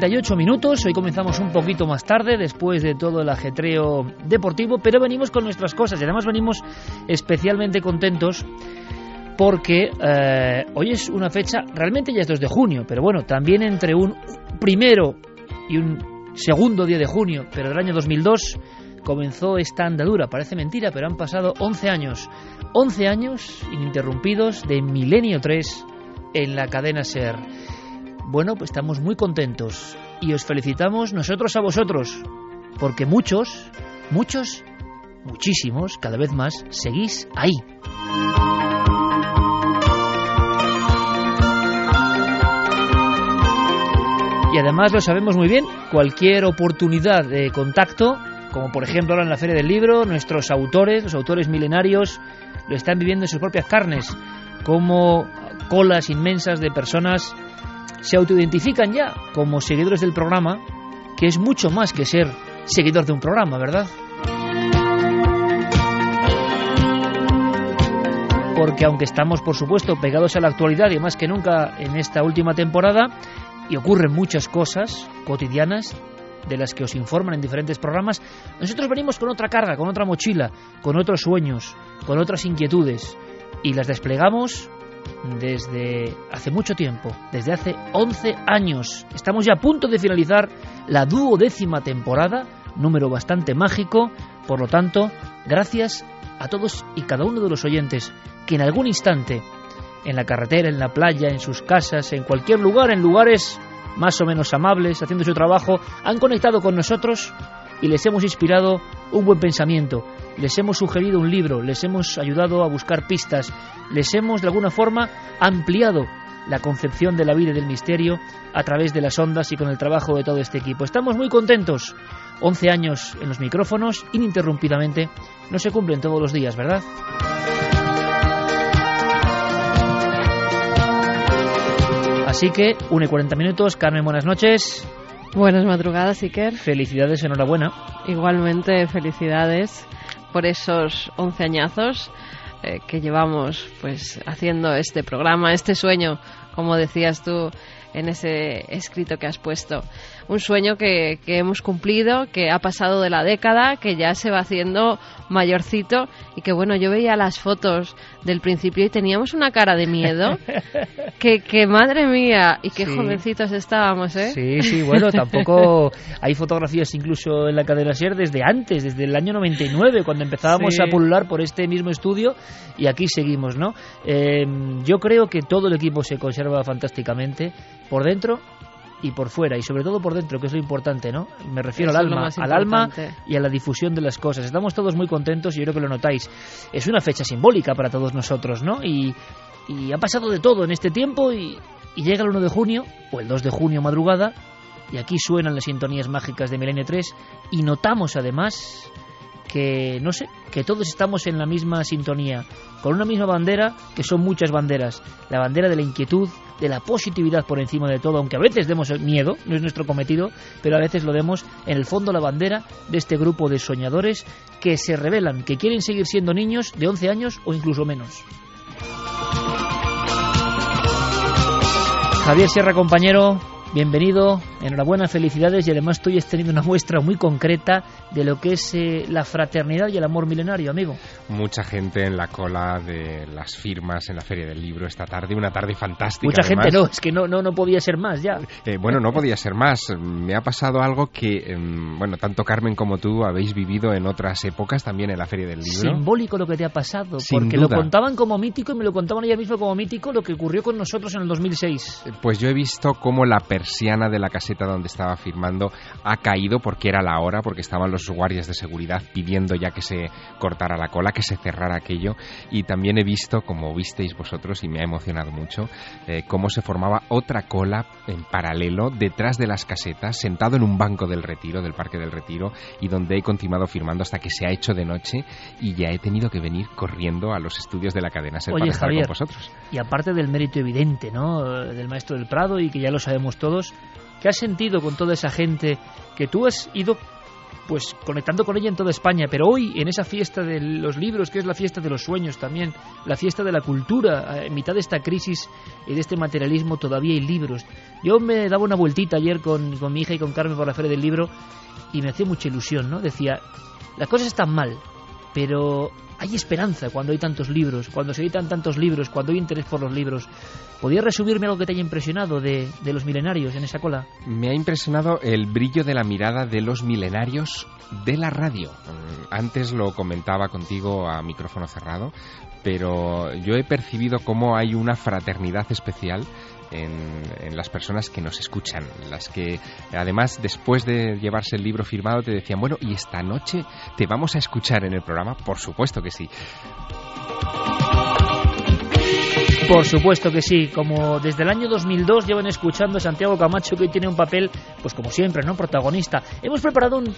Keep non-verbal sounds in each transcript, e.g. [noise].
38 minutos, hoy comenzamos un poquito más tarde después de todo el ajetreo deportivo, pero venimos con nuestras cosas. Y además venimos especialmente contentos porque eh, hoy es una fecha, realmente ya es 2 de junio, pero bueno, también entre un primero y un segundo día de junio, pero del año 2002 comenzó esta andadura, parece mentira, pero han pasado 11 años, 11 años ininterrumpidos de Milenio 3 en la cadena SER. Bueno, pues estamos muy contentos y os felicitamos nosotros a vosotros, porque muchos, muchos, muchísimos, cada vez más, seguís ahí. Y además lo sabemos muy bien, cualquier oportunidad de contacto, como por ejemplo ahora en la Feria del Libro, nuestros autores, los autores milenarios, lo están viviendo en sus propias carnes, como colas inmensas de personas se autoidentifican ya como seguidores del programa, que es mucho más que ser seguidor de un programa, ¿verdad? Porque aunque estamos, por supuesto, pegados a la actualidad y más que nunca en esta última temporada, y ocurren muchas cosas cotidianas de las que os informan en diferentes programas, nosotros venimos con otra carga, con otra mochila, con otros sueños, con otras inquietudes, y las desplegamos desde hace mucho tiempo, desde hace 11 años. Estamos ya a punto de finalizar la duodécima temporada, número bastante mágico, por lo tanto, gracias a todos y cada uno de los oyentes que en algún instante, en la carretera, en la playa, en sus casas, en cualquier lugar, en lugares más o menos amables, haciendo su trabajo, han conectado con nosotros y les hemos inspirado un buen pensamiento, les hemos sugerido un libro, les hemos ayudado a buscar pistas, les hemos de alguna forma ampliado la concepción de la vida y del misterio a través de las ondas y con el trabajo de todo este equipo. Estamos muy contentos. 11 años en los micrófonos, ininterrumpidamente, no se cumplen todos los días, ¿verdad? Así que, 1 y 40 minutos. Carmen, buenas noches. Buenas madrugadas, Iker. Felicidades, enhorabuena. Igualmente, felicidades por esos 11 añazos eh, que llevamos pues haciendo este programa, este sueño, como decías tú en ese escrito que has puesto. Un sueño que, que, hemos cumplido, que ha pasado de la década, que ya se va haciendo mayorcito y que bueno, yo veía las fotos del principio y teníamos una cara de miedo. [laughs] que, que madre mía, y qué Sí. jovencitos estábamos, ¿eh? Sí, sí, bueno, tampoco [laughs] hay fotografías incluso en la cadena SER desde antes, desde el año 99, cuando empezábamos Sí. a pulular por este mismo estudio y aquí seguimos, ¿no? Eh, yo creo que todo el equipo se conserva fantásticamente por dentro y por fuera y sobre todo por dentro, que es lo importante, ¿no? Me refiero Eso al alma, al alma y a la difusión de las cosas. Estamos todos muy contentos y yo creo que lo notáis. Es una fecha simbólica para todos nosotros, ¿no? Y, y ha pasado de todo en este tiempo y, y llega el 1 de junio o el 2 de junio madrugada y aquí suenan las sintonías mágicas de Milenio 3 y notamos además que, no sé, que todos estamos en la misma sintonía, con una misma bandera, que son muchas banderas. La bandera de la inquietud, de la positividad por encima de todo, aunque a veces demos miedo, no es nuestro cometido, pero a veces lo demos en el fondo la bandera de este grupo de soñadores que se revelan, que quieren seguir siendo niños de 11 años o incluso menos. Javier Sierra, compañero, Bienvenido, enhorabuena, felicidades y además estoy teniendo una muestra muy concreta de lo que es eh, la fraternidad y el amor milenario, amigo. Mucha gente en la cola de las firmas en la Feria del Libro esta tarde, una tarde fantástica. Mucha gente no, es que no, no, no podía ser más ya. Eh, bueno, no podía ser más. Me ha pasado algo que, em, bueno, tanto Carmen como tú habéis vivido en otras épocas también en la Feria del Libro. Simbólico lo que te ha pasado, porque lo contaban como mítico y me lo contaban ayer mismo como mítico lo que ocurrió con nosotros en el 2006. Pues yo he visto cómo la persiana de la donde estaba firmando ha caído porque era la hora, porque estaban los guardias de seguridad pidiendo ya que se cortara la cola, que se cerrara aquello. Y también he visto, como visteis vosotros, y me ha emocionado mucho, eh, cómo se formaba otra cola en paralelo detrás de las casetas, sentado en un banco del retiro, del Parque del Retiro, y donde he continuado firmando hasta que se ha hecho de noche y ya he tenido que venir corriendo a los estudios de la cadena Ser para estar con vosotros. Y aparte del mérito evidente, ¿no? Del maestro del Prado y que ya lo sabemos todos, ¿Qué has sentido con toda esa gente que tú has ido pues conectando con ella en toda España, pero hoy en esa fiesta de los libros, que es la fiesta de los sueños también, la fiesta de la cultura, en mitad de esta crisis y de este materialismo todavía hay libros. Yo me daba una vueltita ayer con, con mi hija y con Carmen por la feria del libro y me hacía mucha ilusión, ¿no? Decía, las cosas están mal, pero hay esperanza cuando hay tantos libros, cuando se editan tantos libros, cuando hay interés por los libros. ¿Podrías resumirme algo que te haya impresionado de, de, los milenarios en esa cola? Me ha impresionado el brillo de la mirada de los milenarios de la radio. Mm, antes lo comentaba contigo a micrófono cerrado, pero yo he percibido cómo hay una fraternidad especial en, las personas que nos escuchan, las que además después de llevarse el libro firmado te decían, bueno, ¿y esta noche te vamos a escuchar en el programa? Por supuesto que sí. Por supuesto que sí, como desde el año 2002 llevan escuchando a Santiago Camacho que hoy tiene un papel, pues como siempre, ¿no? Protagonista. Hemos preparado un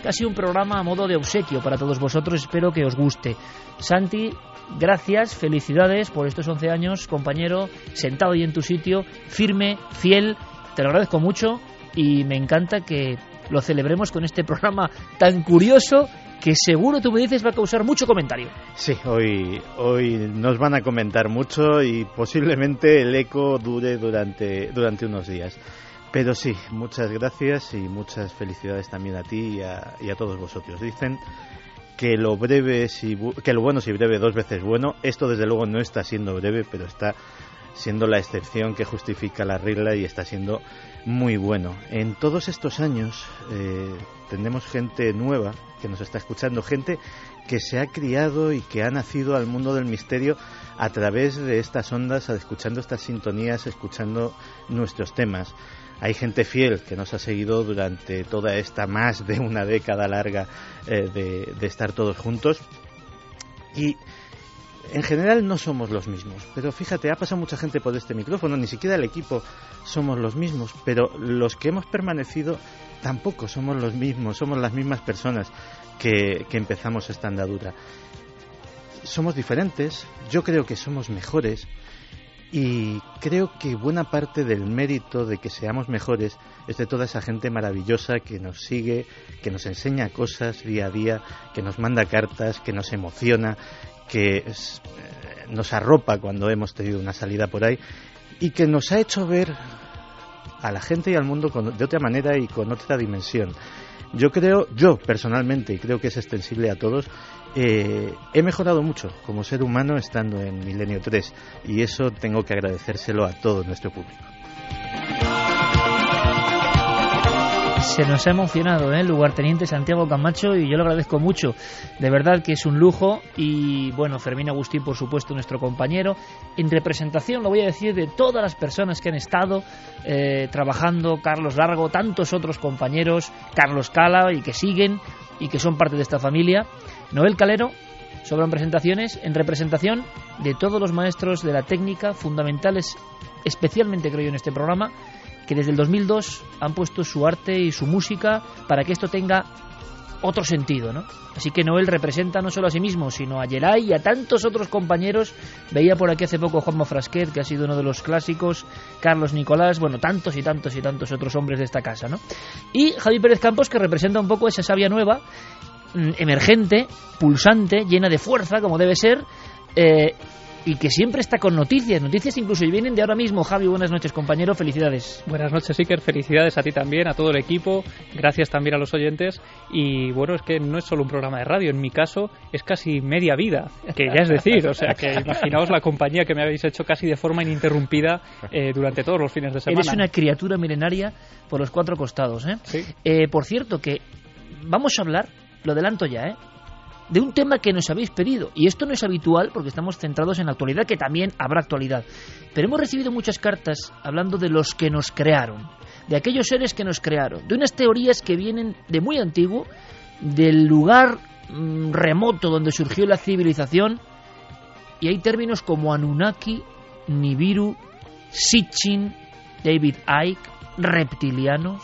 casi un programa a modo de obsequio para todos vosotros, espero que os guste. Santi, gracias, felicidades por estos 11 años, compañero, sentado ahí en tu sitio, firme, fiel, te lo agradezco mucho y me encanta que lo celebremos con este programa tan curioso que seguro tú me dices va a causar mucho comentario. Sí, hoy, hoy nos van a comentar mucho y posiblemente el eco dure durante, durante unos días. Pero sí, muchas gracias y muchas felicidades también a ti y a, y a todos vosotros. Dicen que lo breve si, que lo bueno si breve dos veces bueno. Esto desde luego no está siendo breve, pero está siendo la excepción que justifica la regla y está siendo muy bueno. En todos estos años eh, tenemos gente nueva que nos está escuchando, gente que se ha criado y que ha nacido al mundo del misterio a través de estas ondas, escuchando estas sintonías, escuchando nuestros temas. Hay gente fiel que nos ha seguido durante toda esta más de una década larga eh, de, estar todos juntos. Y en general no somos los mismos, pero fíjate, ha pasado mucha gente por este micrófono, ni siquiera el equipo somos los mismos, pero los que hemos permanecido tampoco somos los mismos, somos las mismas personas que, empezamos esta andadura. Somos diferentes, yo creo que somos mejores, y creo que buena parte del mérito de que seamos mejores es de toda esa gente maravillosa que nos sigue, que nos enseña cosas día a día, que nos manda cartas, que nos emociona, que eh, nos arropa cuando hemos tenido una salida por ahí y que nos ha hecho ver a la gente y al mundo de otra manera y con otra dimensión. Yo creo, yo personalmente, y creo que es extensible a todos, eh, he mejorado mucho como ser humano estando en Milenio 3 y eso tengo que agradecérselo a todo nuestro público. Se nos ha emocionado ¿eh? lugarteniente Santiago Camacho y yo lo agradezco mucho. De verdad que es un lujo y bueno, Fermín Agustín por supuesto nuestro compañero. En representación lo voy a decir de todas las personas que han estado eh, trabajando, Carlos Largo, tantos otros compañeros, Carlos Cala y que siguen y que son parte de esta familia. Noel Calero, sobran presentaciones en representación de todos los maestros de la técnica fundamentales, especialmente creo yo en este programa, que desde el 2002 han puesto su arte y su música para que esto tenga otro sentido, ¿no? Así que Noel representa no solo a sí mismo, sino a Geray y a tantos otros compañeros. Veía por aquí hace poco Juanma Frasquet, que ha sido uno de los clásicos, Carlos Nicolás, bueno, tantos y tantos y tantos otros hombres de esta casa, ¿no? Y Javi Pérez Campos, que representa un poco esa sabia nueva, mm, emergente, pulsante, llena de fuerza, como debe ser, eh, y que siempre está con noticias, noticias incluso y vienen de ahora mismo. Javi, buenas noches, compañero, felicidades. Buenas noches, Iker, felicidades a ti también, a todo el equipo, gracias también a los oyentes. Y bueno, es que no es solo un programa de radio, en mi caso es casi media vida, que ya es decir, o sea, que [laughs] imaginaos la compañía que me habéis hecho casi de forma ininterrumpida eh, durante todos los fines de semana. Eres una criatura milenaria por los cuatro costados, ¿eh? Sí. Eh, por cierto, que vamos a hablar, lo adelanto ya, ¿eh? De un tema que nos habéis pedido. Y esto no es habitual porque estamos centrados en la actualidad, que también habrá actualidad. Pero hemos recibido muchas cartas hablando de los que nos crearon, de aquellos seres que nos crearon, de unas teorías que vienen de muy antiguo, del lugar mm, remoto donde surgió la civilización. Y hay términos como Anunnaki, Nibiru, Sitchin, David Icke, reptilianos.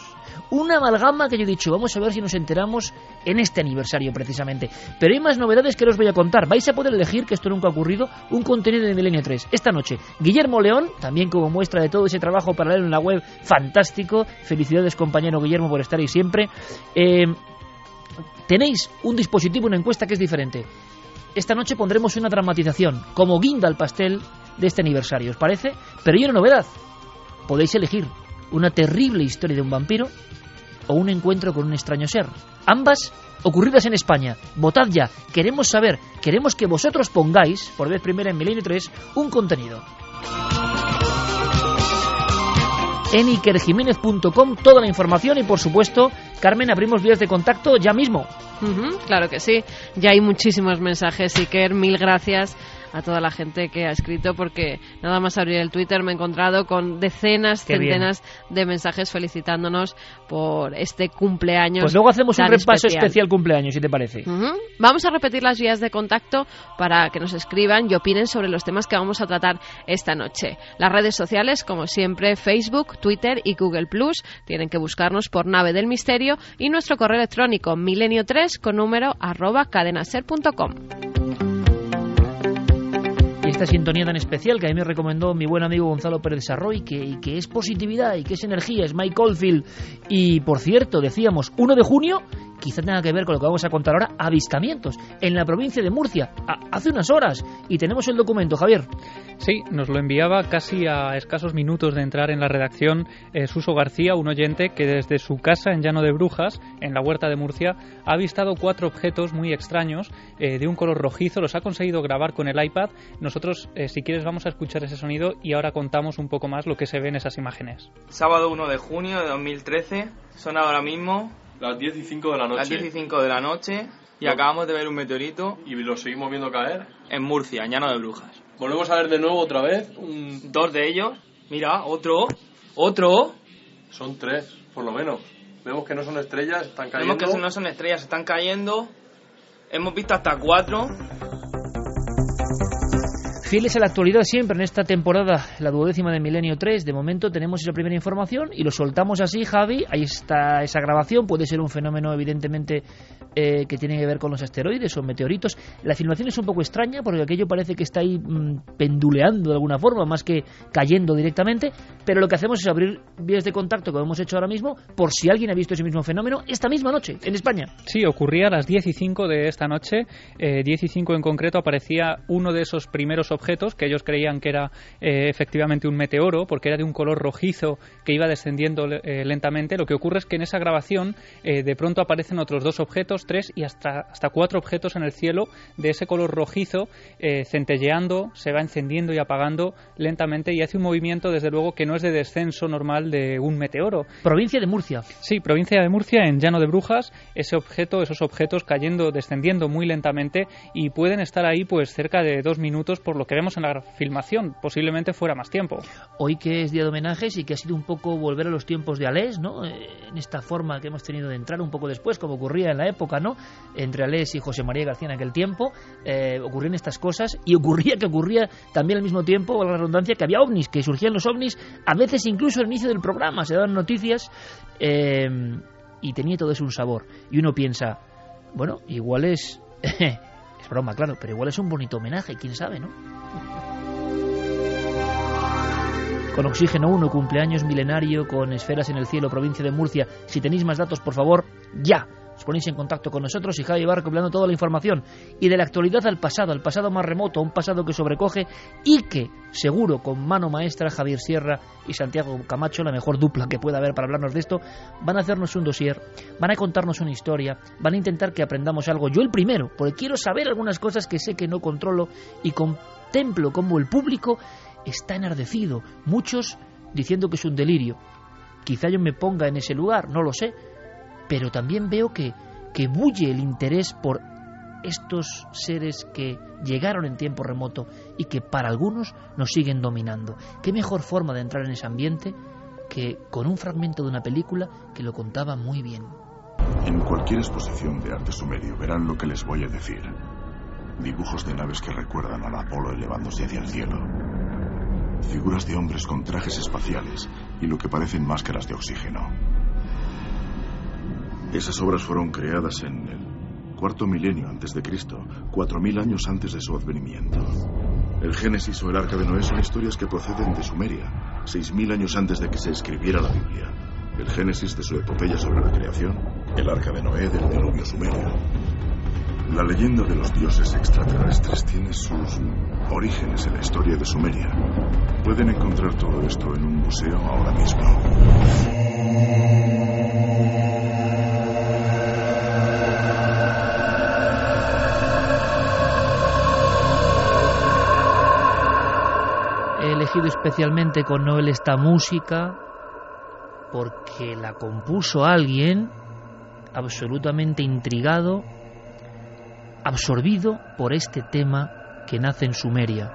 Una amalgama que yo he dicho, vamos a ver si nos enteramos en este aniversario precisamente. Pero hay más novedades que os voy a contar. Vais a poder elegir, que esto nunca ha ocurrido, un contenido de Milenio 3. Esta noche, Guillermo León, también como muestra de todo ese trabajo paralelo en la web, fantástico. Felicidades, compañero Guillermo, por estar ahí siempre. Eh, tenéis un dispositivo, una encuesta que es diferente. Esta noche pondremos una dramatización, como guinda al pastel de este aniversario, ¿os parece? Pero hay una novedad. Podéis elegir una terrible historia de un vampiro o un encuentro con un extraño ser. Ambas ocurridas en España. Votad ya. Queremos saber, queremos que vosotros pongáis, por vez primera en Milenio 3, un contenido. En ikerjiménez.com toda la información y por supuesto, Carmen, abrimos vías de contacto ya mismo. Claro que sí. Ya hay muchísimos mensajes, Iker. Mil gracias a toda la gente que ha escrito porque nada más abrir el Twitter me he encontrado con decenas, Qué bien. centenas de mensajes felicitándonos por este cumpleaños. Pues luego hacemos un repaso especial. especial cumpleaños, si te parece. Vamos a repetir las vías de contacto para que nos escriban y opinen sobre los temas que vamos a tratar esta noche. Las redes sociales, como siempre, Facebook, Twitter y Google Plus. Tienen que buscarnos por Nave del Misterio y nuestro correo electrónico milenio3 con número arroba cadenaser.com. Esta sintonía tan especial que a mí me recomendó mi buen amigo Gonzalo Pérez Sarroy, que, que es positividad y que es energía, es Mike Oldfield. Y por cierto, decíamos, 1 de junio, quizá tenga que ver con lo que vamos a contar ahora, avistamientos en la provincia de Murcia, hace unas horas. Y tenemos el documento, Javier. Sí, nos lo enviaba casi a escasos minutos de entrar en la redacción eh, Suso García, un oyente que desde su casa en Llano de Brujas, en la huerta de Murcia, ha avistado cuatro objetos muy extraños eh, de un color rojizo. Los ha conseguido grabar con el iPad. Nosotros, eh, si quieres, vamos a escuchar ese sonido y ahora contamos un poco más lo que se ve en esas imágenes. Sábado 1 de junio de 2013, son ahora mismo Las 10 y 5 de la noche. las 10 y 5 de la noche y No. acabamos de ver un meteorito Y lo seguimos viendo caer. en Murcia, en Llano de Brujas. Volvemos a ver de nuevo otra vez. un- Dos de ellos, mira, otro, otro, Son tres, por lo menos. Vemos que no son estrellas, están cayendo. vemos que no son estrellas, están cayendo, hemos visto hasta cuatro, Fieles a la actualidad siempre en esta temporada, la duodécima de Milenio 3. De momento tenemos esa primera información y lo soltamos así, Javi. Ahí está esa grabación. Puede ser un fenómeno, evidentemente, eh, que tiene que ver con los asteroides o meteoritos. La filmación es un poco extraña porque aquello parece que está ahí mm, penduleando de alguna forma, más que cayendo directamente. Pero lo que hacemos es abrir vías de contacto, como hemos hecho ahora mismo, por si alguien ha visto ese mismo fenómeno esta misma noche en España. Sí, ocurría a las 10 y 5 de esta noche. Eh, 10 y 5 en concreto aparecía uno de esos primeros objetos que ellos creían que era eh, efectivamente un meteoro porque era de un color rojizo que iba descendiendo eh, lentamente. Lo que ocurre es que en esa grabación de pronto aparecen otros dos objetos, tres y hasta, hasta cuatro objetos en el cielo de ese color rojizo eh, centelleando, se va encendiendo y apagando lentamente y hace un movimiento desde luego que no es de descenso normal de un meteoro. Provincia de Murcia. Sí, provincia de Murcia, en Llano de Brujas, ese objeto, esos objetos cayendo, descendiendo muy lentamente y pueden estar ahí pues cerca de dos minutos por lo que vemos en la filmación, posiblemente fuera más tiempo. Hoy que es día de homenajes y que ha sido un poco volver a los tiempos de Alés, ¿no? Eh, En esta forma que hemos tenido de entrar un poco después, como ocurría en la época, Entre Alés y José María García en aquel tiempo, eh, ocurrían estas cosas y ocurría que ocurría también al mismo tiempo, valga la redundancia, que había ovnis, que surgían los ovnis, a veces incluso al inicio del programa, se daban noticias eh, y tenía todo eso un sabor. Y uno piensa, bueno, igual es... [laughs] es broma, claro, pero igual es un bonito homenaje, quién sabe, ¿no? Con Oxígeno 1, cumpleaños milenario, con Esferas en el Cielo, provincia de Murcia. Si tenéis más datos, por favor, ya. Ponéis en contacto con nosotros y Javi va recopilando toda la información. Y de la actualidad al pasado, al pasado más remoto, un pasado que sobrecoge y que, seguro, con mano maestra, Javier Sierra y Santiago Camacho, la mejor dupla que pueda haber para hablarnos de esto, van a hacernos un dossier, van a contarnos una historia, van a intentar que aprendamos algo. Yo el primero, porque quiero saber algunas cosas que sé que no controlo y contemplo como el público está enardecido, muchos diciendo que es un delirio. Quizá yo me ponga en ese lugar, no lo sé, pero también veo que, que bulle el interés por estos seres que llegaron en tiempo remoto y que para algunos nos siguen dominando. ¿Qué mejor forma de entrar en ese ambiente que con un fragmento de una película que lo contaba muy bien? En cualquier exposición de arte sumerio verán lo que les voy a decir. Dibujos de naves que recuerdan al Apolo elevándose hacia el cielo. Figuras de hombres con trajes espaciales y lo que parecen máscaras de oxígeno. Esas obras fueron creadas en el cuarto milenio antes de Cristo, cuatro mil años antes de su advenimiento. El Génesis o el Arca de Noé son historias que proceden de Sumeria, seis mil años antes de que se escribiera la Biblia. El Génesis de su epopeya sobre la creación, el Arca de Noé del diluvio sumerio. La leyenda de los dioses extraterrestres tiene sus orígenes en la historia de Sumeria. Pueden encontrar todo esto en un museo ahora mismo. Elegido especialmente con Noel esta música porque la compuso alguien absolutamente intrigado, absorbido por este tema que nace en Sumeria.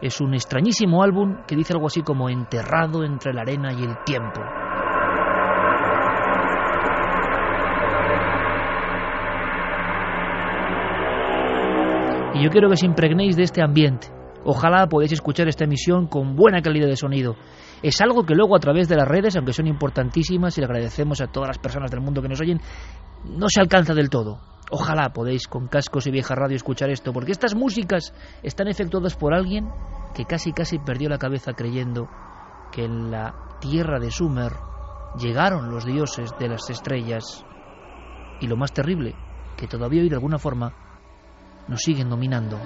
Es un extrañísimo álbum que dice algo así como enterrado entre la arena y el tiempo. Y yo quiero que os impregnéis de este ambiente. Ojalá podáis escuchar esta emisión con buena calidad de sonido. Es algo que luego a través de las redes, aunque son importantísimas y le agradecemos a todas las personas del mundo que nos oyen, no se alcanza del todo. Ojalá podéis con cascos y vieja radio escuchar esto, porque estas músicas están efectuadas por alguien que casi casi perdió la cabeza creyendo que en la tierra de Sumer llegaron los dioses de las estrellas y lo más terrible, que todavía hoy de alguna forma nos siguen dominando.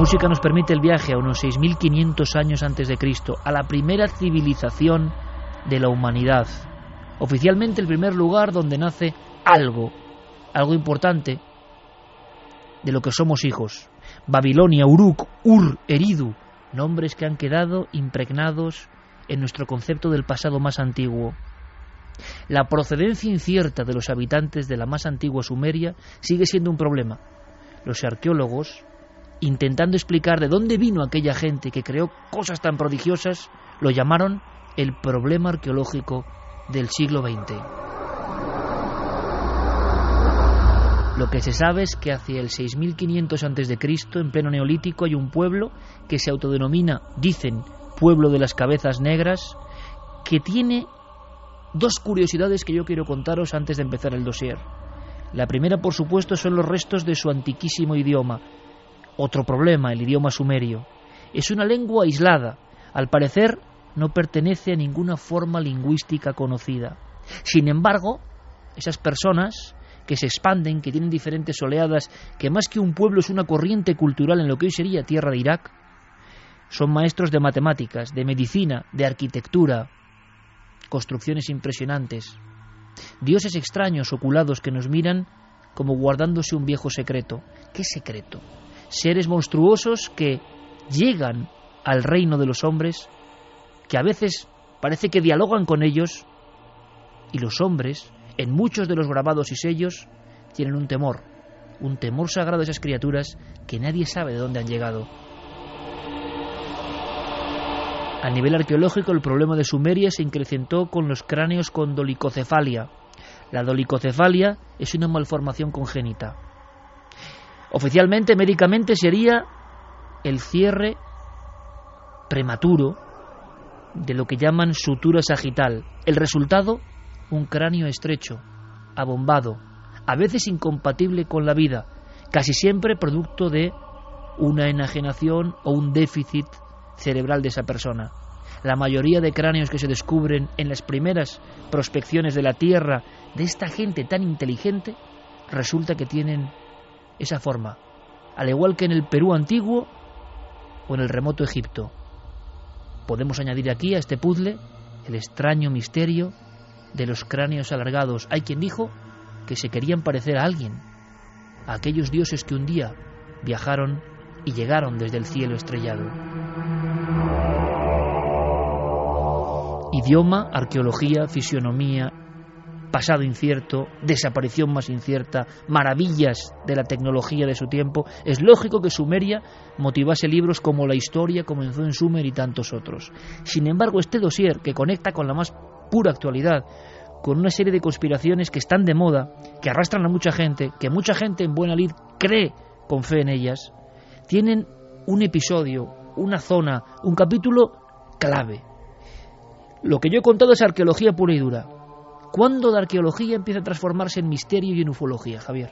Música nos permite el viaje a unos 6.500 años antes de Cristo, a la primera civilización de la humanidad. Oficialmente el primer lugar donde nace algo, algo importante de lo que somos hijos. Babilonia, Uruk, Ur, Eridu, nombres que han quedado impregnados en nuestro concepto del pasado más antiguo. La procedencia incierta de los habitantes de la más antigua Sumeria sigue siendo un problema. Los arqueólogos, intentando explicar de dónde vino aquella gente que creó cosas tan prodigiosas, lo llamaron el problema arqueológico del siglo XX. Lo que se sabe es que hacia el 6500 a.C., en pleno neolítico, hay un pueblo que se autodenomina, dicen, pueblo de las cabezas negras, que tiene dos curiosidades que yo quiero contaros antes de empezar el dossier. La primera, por supuesto, son los restos de su antiquísimo idioma. Otro problema, el idioma sumerio. Es una lengua aislada. Al parecer, no pertenece a ninguna forma lingüística conocida. Sin embargo, esas personas que se expanden, que tienen diferentes oleadas, que más que un pueblo es una corriente cultural en lo que hoy sería tierra de Irak, son maestros de matemáticas, de medicina, de arquitectura, construcciones impresionantes, dioses extraños oculados que nos miran como guardándose un viejo secreto. ¿Qué secreto? Seres monstruosos que llegan al reino de los hombres, que a veces parece que dialogan con ellos, y los hombres, en muchos de los grabados y sellos, tienen un temor, un temor sagrado a esas criaturas que nadie sabe de dónde han llegado. A nivel arqueológico, el problema de Sumeria se incrementó con los cráneos con dolicocefalia. La dolicocefalia es una malformación congénita. Oficialmente, médicamente, sería el cierre prematuro de lo que llaman sutura sagital. El resultado, un cráneo estrecho, abombado, a veces incompatible con la vida, casi siempre producto de una enajenación o un déficit cerebral de esa persona. La mayoría de cráneos que se descubren en las primeras prospecciones de la Tierra de esta gente tan inteligente resulta que tienen esa forma, al igual que en el Perú antiguo o en el remoto Egipto. Podemos añadir aquí a este puzzle el extraño misterio de los cráneos alargados. Hay quien dijo que se querían parecer a alguien, a aquellos dioses que un día viajaron y llegaron desde el cielo estrellado. Idioma, arqueología, fisionomía, pasado incierto, desaparición más incierta, maravillas de la tecnología de su tiempo, es lógico que Sumeria motivase libros como La historia comenzó en Sumer y tantos otros. Sin embargo, este dossier, que conecta con la más pura actualidad, con una serie de conspiraciones que están de moda, que arrastran a mucha gente, que mucha gente en buena lid cree con fe en ellas, tienen un episodio, una zona, un capítulo clave. Lo que yo he contado es arqueología pura y dura. ¿Cuándo la arqueología empieza a transformarse en misterio y en ufología, Javier?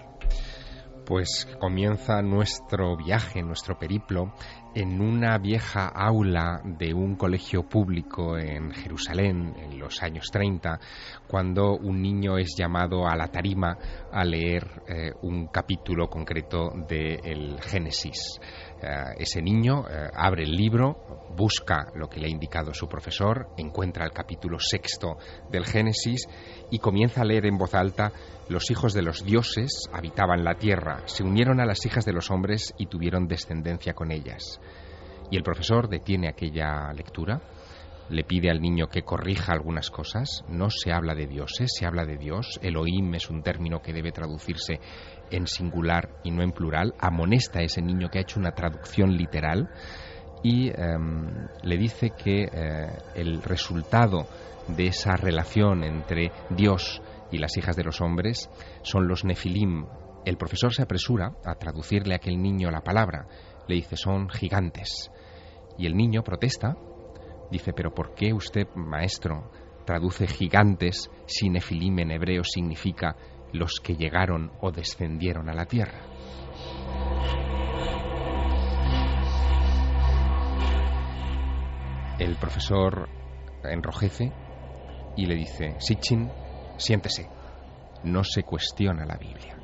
Pues comienza nuestro viaje, nuestro periplo, en una vieja aula de un colegio público en Jerusalén en los años 30, cuando un niño es llamado a la tarima a leer eh, un capítulo concreto del Génesis. Eh, ese niño eh, abre el libro, busca lo que le ha indicado su profesor, encuentra el capítulo sexto del Génesis y comienza a leer en voz alta los hijos de los dioses habitaban la tierra, se unieron a las hijas de los hombres y tuvieron descendencia con ellas. Y el profesor detiene aquella lectura, le pide al niño que corrija algunas cosas, no se habla de dioses, se habla de Dios, Elohim es un término que debe traducirse en singular y no en plural, amonesta a ese niño que ha hecho una traducción literal y em, le dice que eh, el resultado de esa relación entre Dios y las hijas de los hombres son los nefilim. El profesor se apresura a traducirle a aquel niño la palabra. Le dice, son gigantes. Y el niño protesta. Dice, pero ¿por qué usted, maestro, traduce gigantes si nefilim en hebreo significa los que llegaron o descendieron a la tierra? El profesor enrojece y le dice, Sitchin, siéntese, no se cuestiona la Biblia.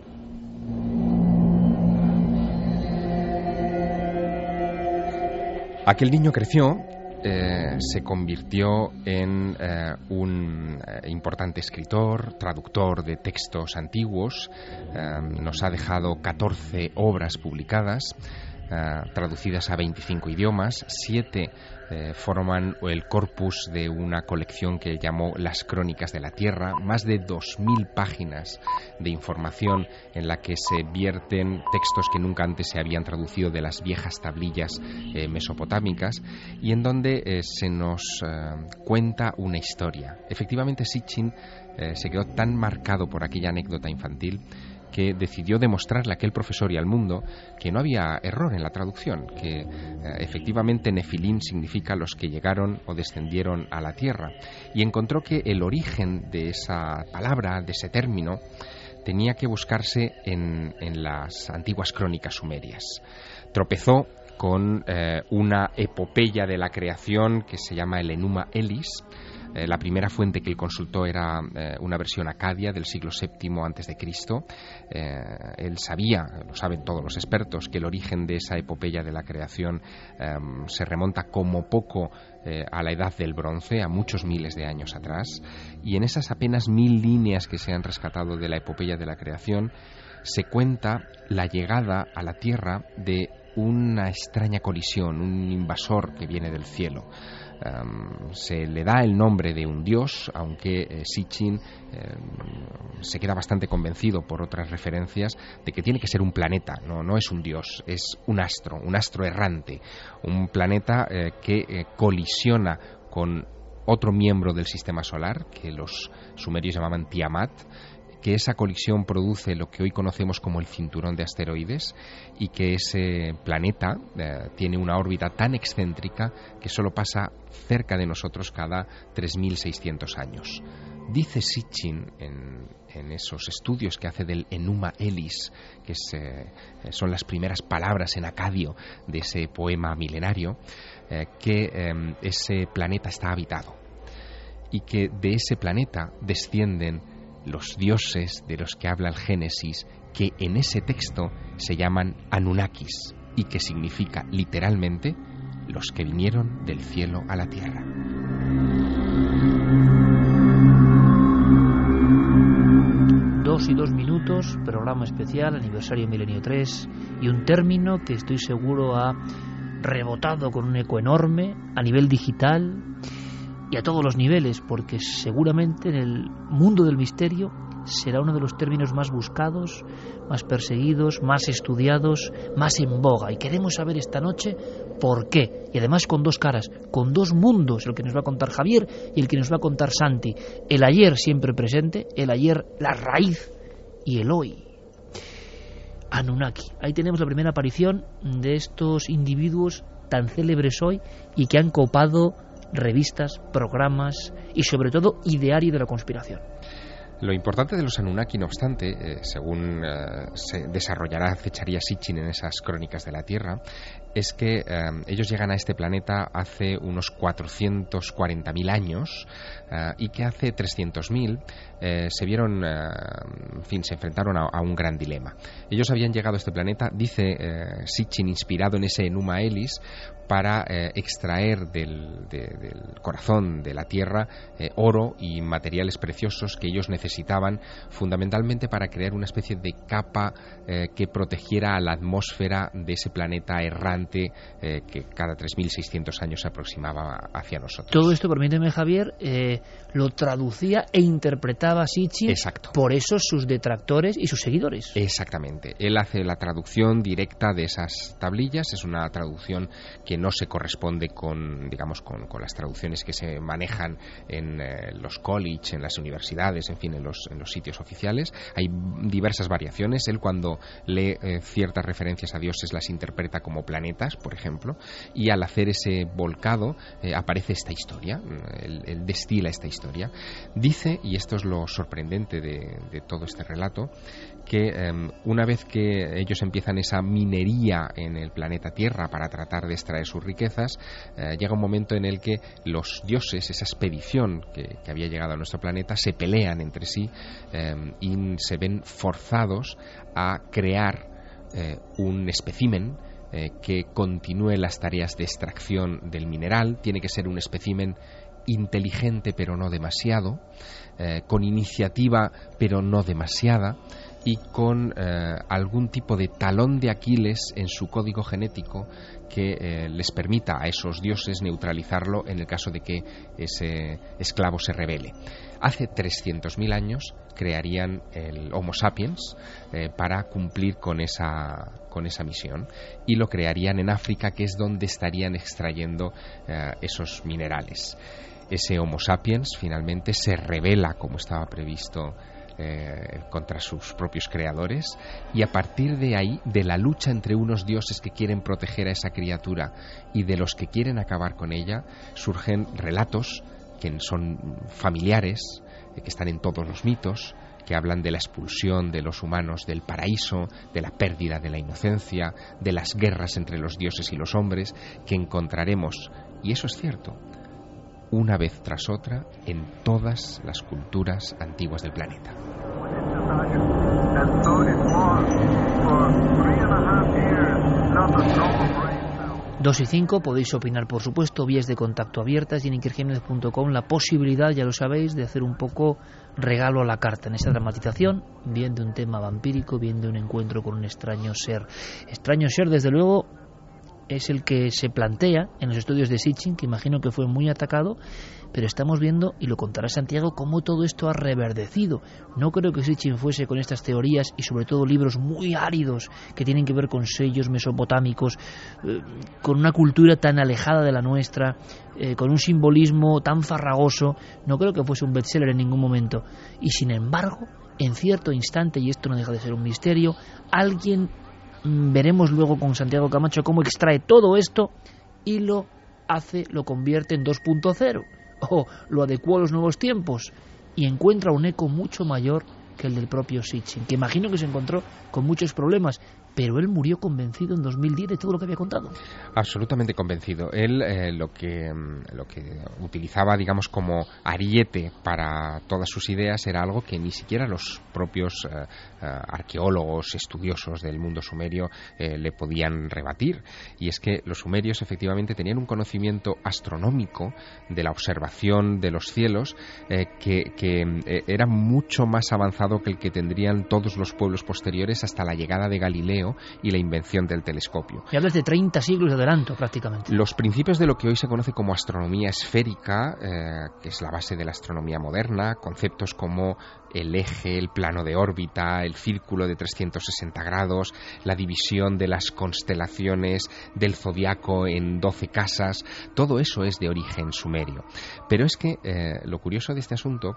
Aquel niño creció, eh, se convirtió en eh, un eh, importante escritor, traductor de textos antiguos, nos ha dejado 14 obras publicadas, traducidas a 25 idiomas, 7 eh, forman el corpus de una colección que llamó Las Crónicas de la Tierra, más de 2.000 páginas de información en la que se vierten textos que nunca antes se habían traducido de las viejas tablillas eh, mesopotámicas y en donde eh, se nos cuenta una historia. Efectivamente, Sitchin se quedó tan marcado por aquella anécdota infantil que decidió demostrarle a aquel profesor y al mundo que no había error en la traducción, que eh, efectivamente Nefilín significa los que llegaron o descendieron a la tierra, y encontró que el origen de esa palabra, de ese término, tenía que buscarse en, las antiguas crónicas sumerias. Tropezó con eh, una epopeya de la creación que se llama el Enuma Elis, eh, la primera fuente que él consultó era eh, una versión acadia del siglo VII Cristo. Eh, él sabía, lo saben todos los expertos, que el origen de esa epopeya de la creación em, se remonta como poco a la edad del bronce, a muchos miles de años atrás. Y en esas apenas mil líneas que se han rescatado de la epopeya de la creación, se cuenta la llegada a la Tierra de una extraña colisión, un invasor que viene del cielo se le da el nombre de un dios, aunque eh, Sitchin se queda bastante convencido por otras referencias de que tiene que ser un planeta, no, no es un dios, es un astro, un astro errante, un planeta eh, que eh, colisiona con otro miembro del sistema solar, que los sumerios llamaban Tiamat, que esa colisión produce lo que hoy conocemos como el cinturón de asteroides y que ese planeta eh, tiene una órbita tan excéntrica que solo pasa cerca de nosotros cada 3.600 años. Dice Sitchin en, esos estudios que hace del Enuma Elis, que eh, son las primeras palabras en acadio de ese poema milenario, eh, que em, ese planeta está habitado y que de ese planeta descienden los dioses de los que habla el Génesis, que en ese texto se llaman Anunnakis y que significa literalmente los que vinieron del cielo a la tierra. Dos y dos minutos, programa especial, aniversario Milenio 3 y un término que estoy seguro ha rebotado con un eco enorme a nivel digital y a todos los niveles, porque seguramente en el mundo del misterio será uno de los términos más buscados, más perseguidos, más estudiados, más en boga. Y queremos saber esta noche por qué. Y además con dos caras, con dos mundos, el que nos va a contar Javier y el que nos va a contar Santi. El ayer siempre presente, el ayer la raíz y el hoy. Anunnaki. Ahí tenemos la primera aparición de estos individuos tan célebres hoy y que han copado revistas, programas y sobre todo ideario de la conspiración. Lo importante de los Anunnaki, no obstante, eh, según eh, se desarrollará Fecharía Sitchin en esas crónicas de la Tierra, es que eh, ellos llegan a este planeta hace unos 440.000 años y que hace 300.000 se vieron, en fin, se enfrentaron a, un gran dilema. Ellos habían llegado a este planeta, dice Sitchin, inspirado en ese Enuma Elis, para eh, extraer del, corazón de la tierra eh, oro y materiales preciosos que ellos necesitaban fundamentalmente para crear una especie de capa eh, que protegiera a la atmósfera de ese planeta errante que cada 3.600 años se aproximaba hacia nosotros. Todo esto, permíteme Javier, lo traducía e interpretaba Sitchin Exacto. por eso sus detractores y sus seguidores. Exactamente. Él hace la traducción directa de esas tablillas, es una traducción que no se corresponde con, digamos, con, las traducciones que se manejan en eh, los college, en las universidades, en fin, en los, en los sitios oficiales. Hay diversas variaciones. Él cuando lee eh, ciertas referencias a dioses las interpreta como planetas, por ejemplo, y al hacer ese volcado eh, aparece esta historia, él, destila esta historia. Dice, y esto es lo sorprendente de, de todo este relato, que em, una vez que ellos empiezan esa minería en el planeta Tierra para tratar de extraer sus riquezas, eh, llega un momento en el que los dioses, esa expedición que, había llegado a nuestro planeta, se pelean entre sí em, y se ven forzados a crear eh, un espécimen eh, que continúe las tareas de extracción del mineral. Tiene que ser un espécimen inteligente pero no demasiado, con iniciativa pero no demasiada, y con eh, algún tipo de talón de Aquiles en su código genético que eh, les permita a esos dioses neutralizarlo en el caso de que ese esclavo se revele. Hace 300.000 años crearían el Homo sapiens eh, para cumplir con esa, con esa misión y lo crearían en África, que es donde estarían extrayendo esos minerales. Ese Homo sapiens finalmente se revela como estaba previsto eh, contra sus propios creadores y a partir de ahí, de la lucha entre unos dioses que quieren proteger a esa criatura y de los que quieren acabar con ella, surgen relatos que son familiares, eh, que están en todos los mitos, que hablan de la expulsión de los humanos del paraíso, de la pérdida de la inocencia, de las guerras entre los dioses y los hombres, que encontraremos, y eso es cierto, una vez tras otra en todas las culturas antiguas del planeta. Dos y cinco podéis opinar, por supuesto, vías de contacto abiertas y en la posibilidad, ya lo sabéis, de hacer un poco regalo a la carta en esa dramatización, bien de un tema vampírico, bien de un encuentro con un extraño ser. Extraño ser, desde luego, es el que se plantea en los estudios de Sitchin, que imagino que fue muy atacado, pero estamos viendo, y lo contará Santiago, cómo todo esto ha reverdecido. No creo que Sitchin fuese con estas teorías y sobre todo libros muy áridos que tienen que ver con sellos mesopotámicos, eh, con una cultura tan alejada de la nuestra, eh, con un simbolismo tan farragoso, no creo que fuese un bestseller en ningún momento. Y sin embargo, en cierto instante, y esto no deja de ser un misterio, alguien, veremos luego con Santiago Camacho cómo extrae todo esto y lo hace, lo convierte en 2.0 o lo adecuó a los nuevos tiempos y encuentra un eco mucho mayor que el del propio Sitchin, que imagino que se encontró con muchos problemas, pero él murió convencido en 2010 de todo lo que había contado. Absolutamente convencido. Él eh, lo, que, mm, lo que utilizaba, digamos, como ariete para todas sus ideas era algo que ni siquiera los propios eh, arqueólogos, estudiosos del mundo sumerio le podían rebatir. Y es que los sumerios efectivamente tenían un conocimiento astronómico de la observación de los cielos que, que era mucho más avanzado que el que tendrían todos los pueblos posteriores hasta la llegada de Galileo y la invención del telescopio. Y hablas de 30 siglos de adelanto prácticamente. Los principios de lo que hoy se conoce como astronomía esférica, eh, que es la base de la astronomía moderna, conceptos como el eje, el plano de órbita, el círculo de 360 grados, la división de las constelaciones del zodiaco en 12 casas, todo eso es de origen sumerio. Pero es que eh, lo curioso de este asunto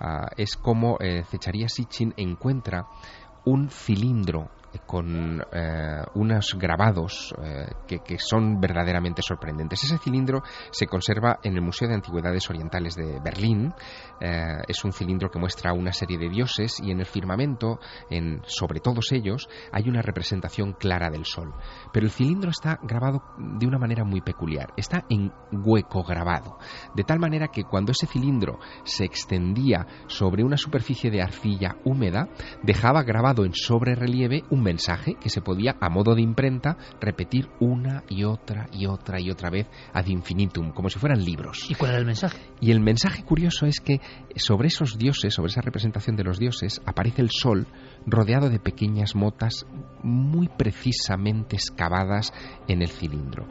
ah, es cómo eh, Zecharia Sitchin encuentra un cilindro con eh, unos grabados eh, que, son verdaderamente sorprendentes. Ese cilindro se conserva en el Museo de Antigüedades Orientales de Berlín. Eh, es un cilindro que muestra una serie de dioses y en el firmamento, en, sobre todos ellos, hay una representación clara del Sol. Pero el cilindro está grabado de una manera muy peculiar. Está en hueco grabado. De tal manera que cuando ese cilindro se extendía sobre una superficie de arcilla húmeda, dejaba grabado en sobre relieve un mensaje que se podía, a modo de imprenta, repetir una y otra y otra y otra vez ad infinitum, como si fueran libros. ¿Y cuál era el mensaje? Y el mensaje curioso es que sobre esos dioses, sobre esa representación de los dioses, aparece el sol rodeado de pequeñas motas muy precisamente excavadas en el cilindro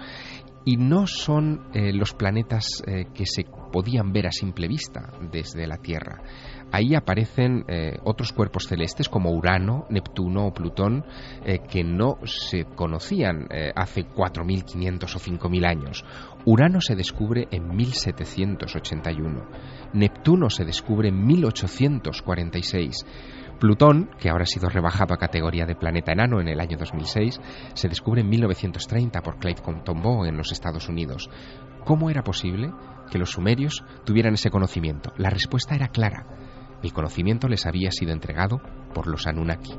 y no son eh, los planetas eh, que se podían ver a simple vista desde la Tierra. Ahí aparecen eh, otros cuerpos celestes como Urano, Neptuno o Plutón que no se conocían hace 4.500 o 5.000 años. Urano se descubre en 1781, Neptuno se descubre en 1846. Plutón, que ahora ha sido rebajado a categoría de planeta enano en el año 2006, se descubre en 1930 por Clive Tombaugh en los Estados Unidos. ¿Cómo era posible que los sumerios tuvieran ese conocimiento? La respuesta era clara. El conocimiento les había sido entregado por los Anunnaki.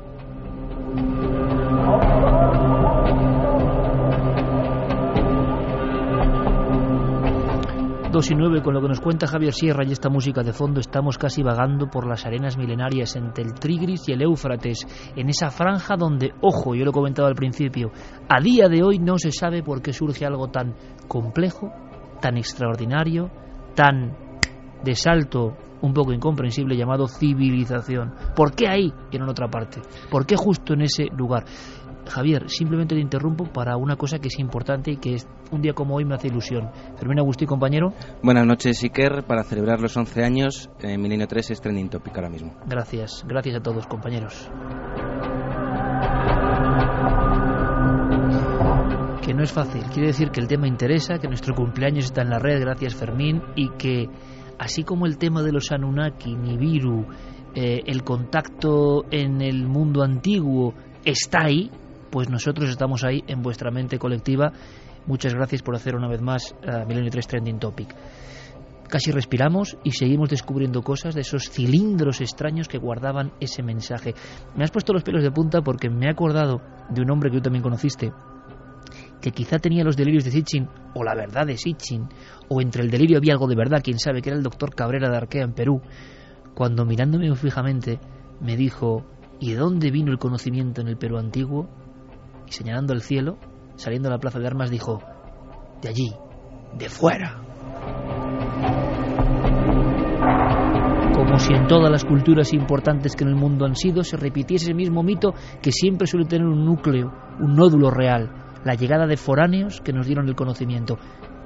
2 y 9 con lo que nos cuenta Javier Sierra y esta música de fondo estamos casi vagando por las arenas milenarias entre el Tigris y el Éufrates, en esa franja donde, ojo, yo lo he comentado al principio, a día de hoy no se sabe por qué surge algo tan complejo, tan extraordinario, tan de salto un poco incomprensible llamado civilización. ¿Por qué ahí y no en otra parte? ¿Por qué justo en ese lugar? Javier, simplemente te interrumpo para una cosa que es importante y que es, un día como hoy me hace ilusión. Fermín Agustí, compañero. Buenas noches, Iker. Para celebrar los 11 años, eh, Milenio 3 es trending topic ahora mismo. Gracias, gracias a todos, compañeros. Que no es fácil, quiere decir que el tema interesa, que nuestro cumpleaños está en la red, gracias Fermín, y que así como el tema de los Anunnaki, Nibiru, eh, el contacto en el mundo antiguo está ahí, pues nosotros estamos ahí en vuestra mente colectiva. Muchas gracias por hacer una vez más uh, Milenio 3 Trending Topic. Casi respiramos y seguimos descubriendo cosas de esos cilindros extraños que guardaban ese mensaje. Me has puesto los pelos de punta porque me he acordado de un hombre que tú también conociste, que quizá tenía los delirios de Sitchin, o la verdad de Sitchin, o entre el delirio había algo de verdad, quién sabe, que era el doctor Cabrera de Arquea en Perú, cuando mirándome fijamente me dijo, ¿y de dónde vino el conocimiento en el Perú antiguo? y señalando el cielo, saliendo a la plaza de armas, dijo, de allí, de fuera. Como si en todas las culturas importantes que en el mundo han sido se repitiese el mismo mito que siempre suele tener un núcleo, un nódulo real, la llegada de foráneos que nos dieron el conocimiento.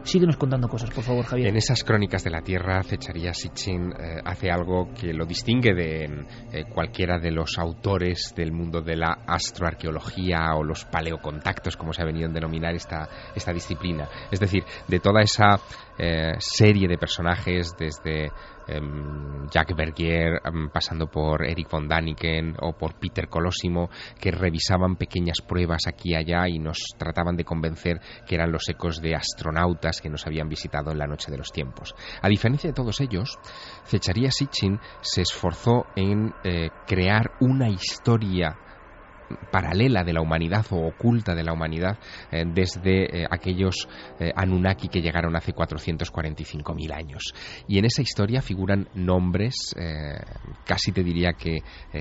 Síguenos contando cosas, por favor, Javier. En esas crónicas de la Tierra, Fecharía Sitchin eh, hace algo que lo distingue de eh, cualquiera de los autores del mundo de la astroarqueología o los paleocontactos, como se ha venido a denominar esta, esta disciplina. Es decir, de toda esa eh, serie de personajes desde em, Jack Bergier, em, pasando por Eric von Daniken o por Peter Colosimo, que revisaban pequeñas pruebas aquí y allá y nos trataban de convencer que eran los ecos de astronautas que nos habían visitado en la noche de los tiempos. A diferencia de todos ellos, Zecharia Sitchin se esforzó en eh, crear una historia paralela de la humanidad o oculta de la humanidad eh, desde eh, aquellos eh, Anunnaki que llegaron hace 445.000 años. Y en esa historia figuran nombres, casi te diría que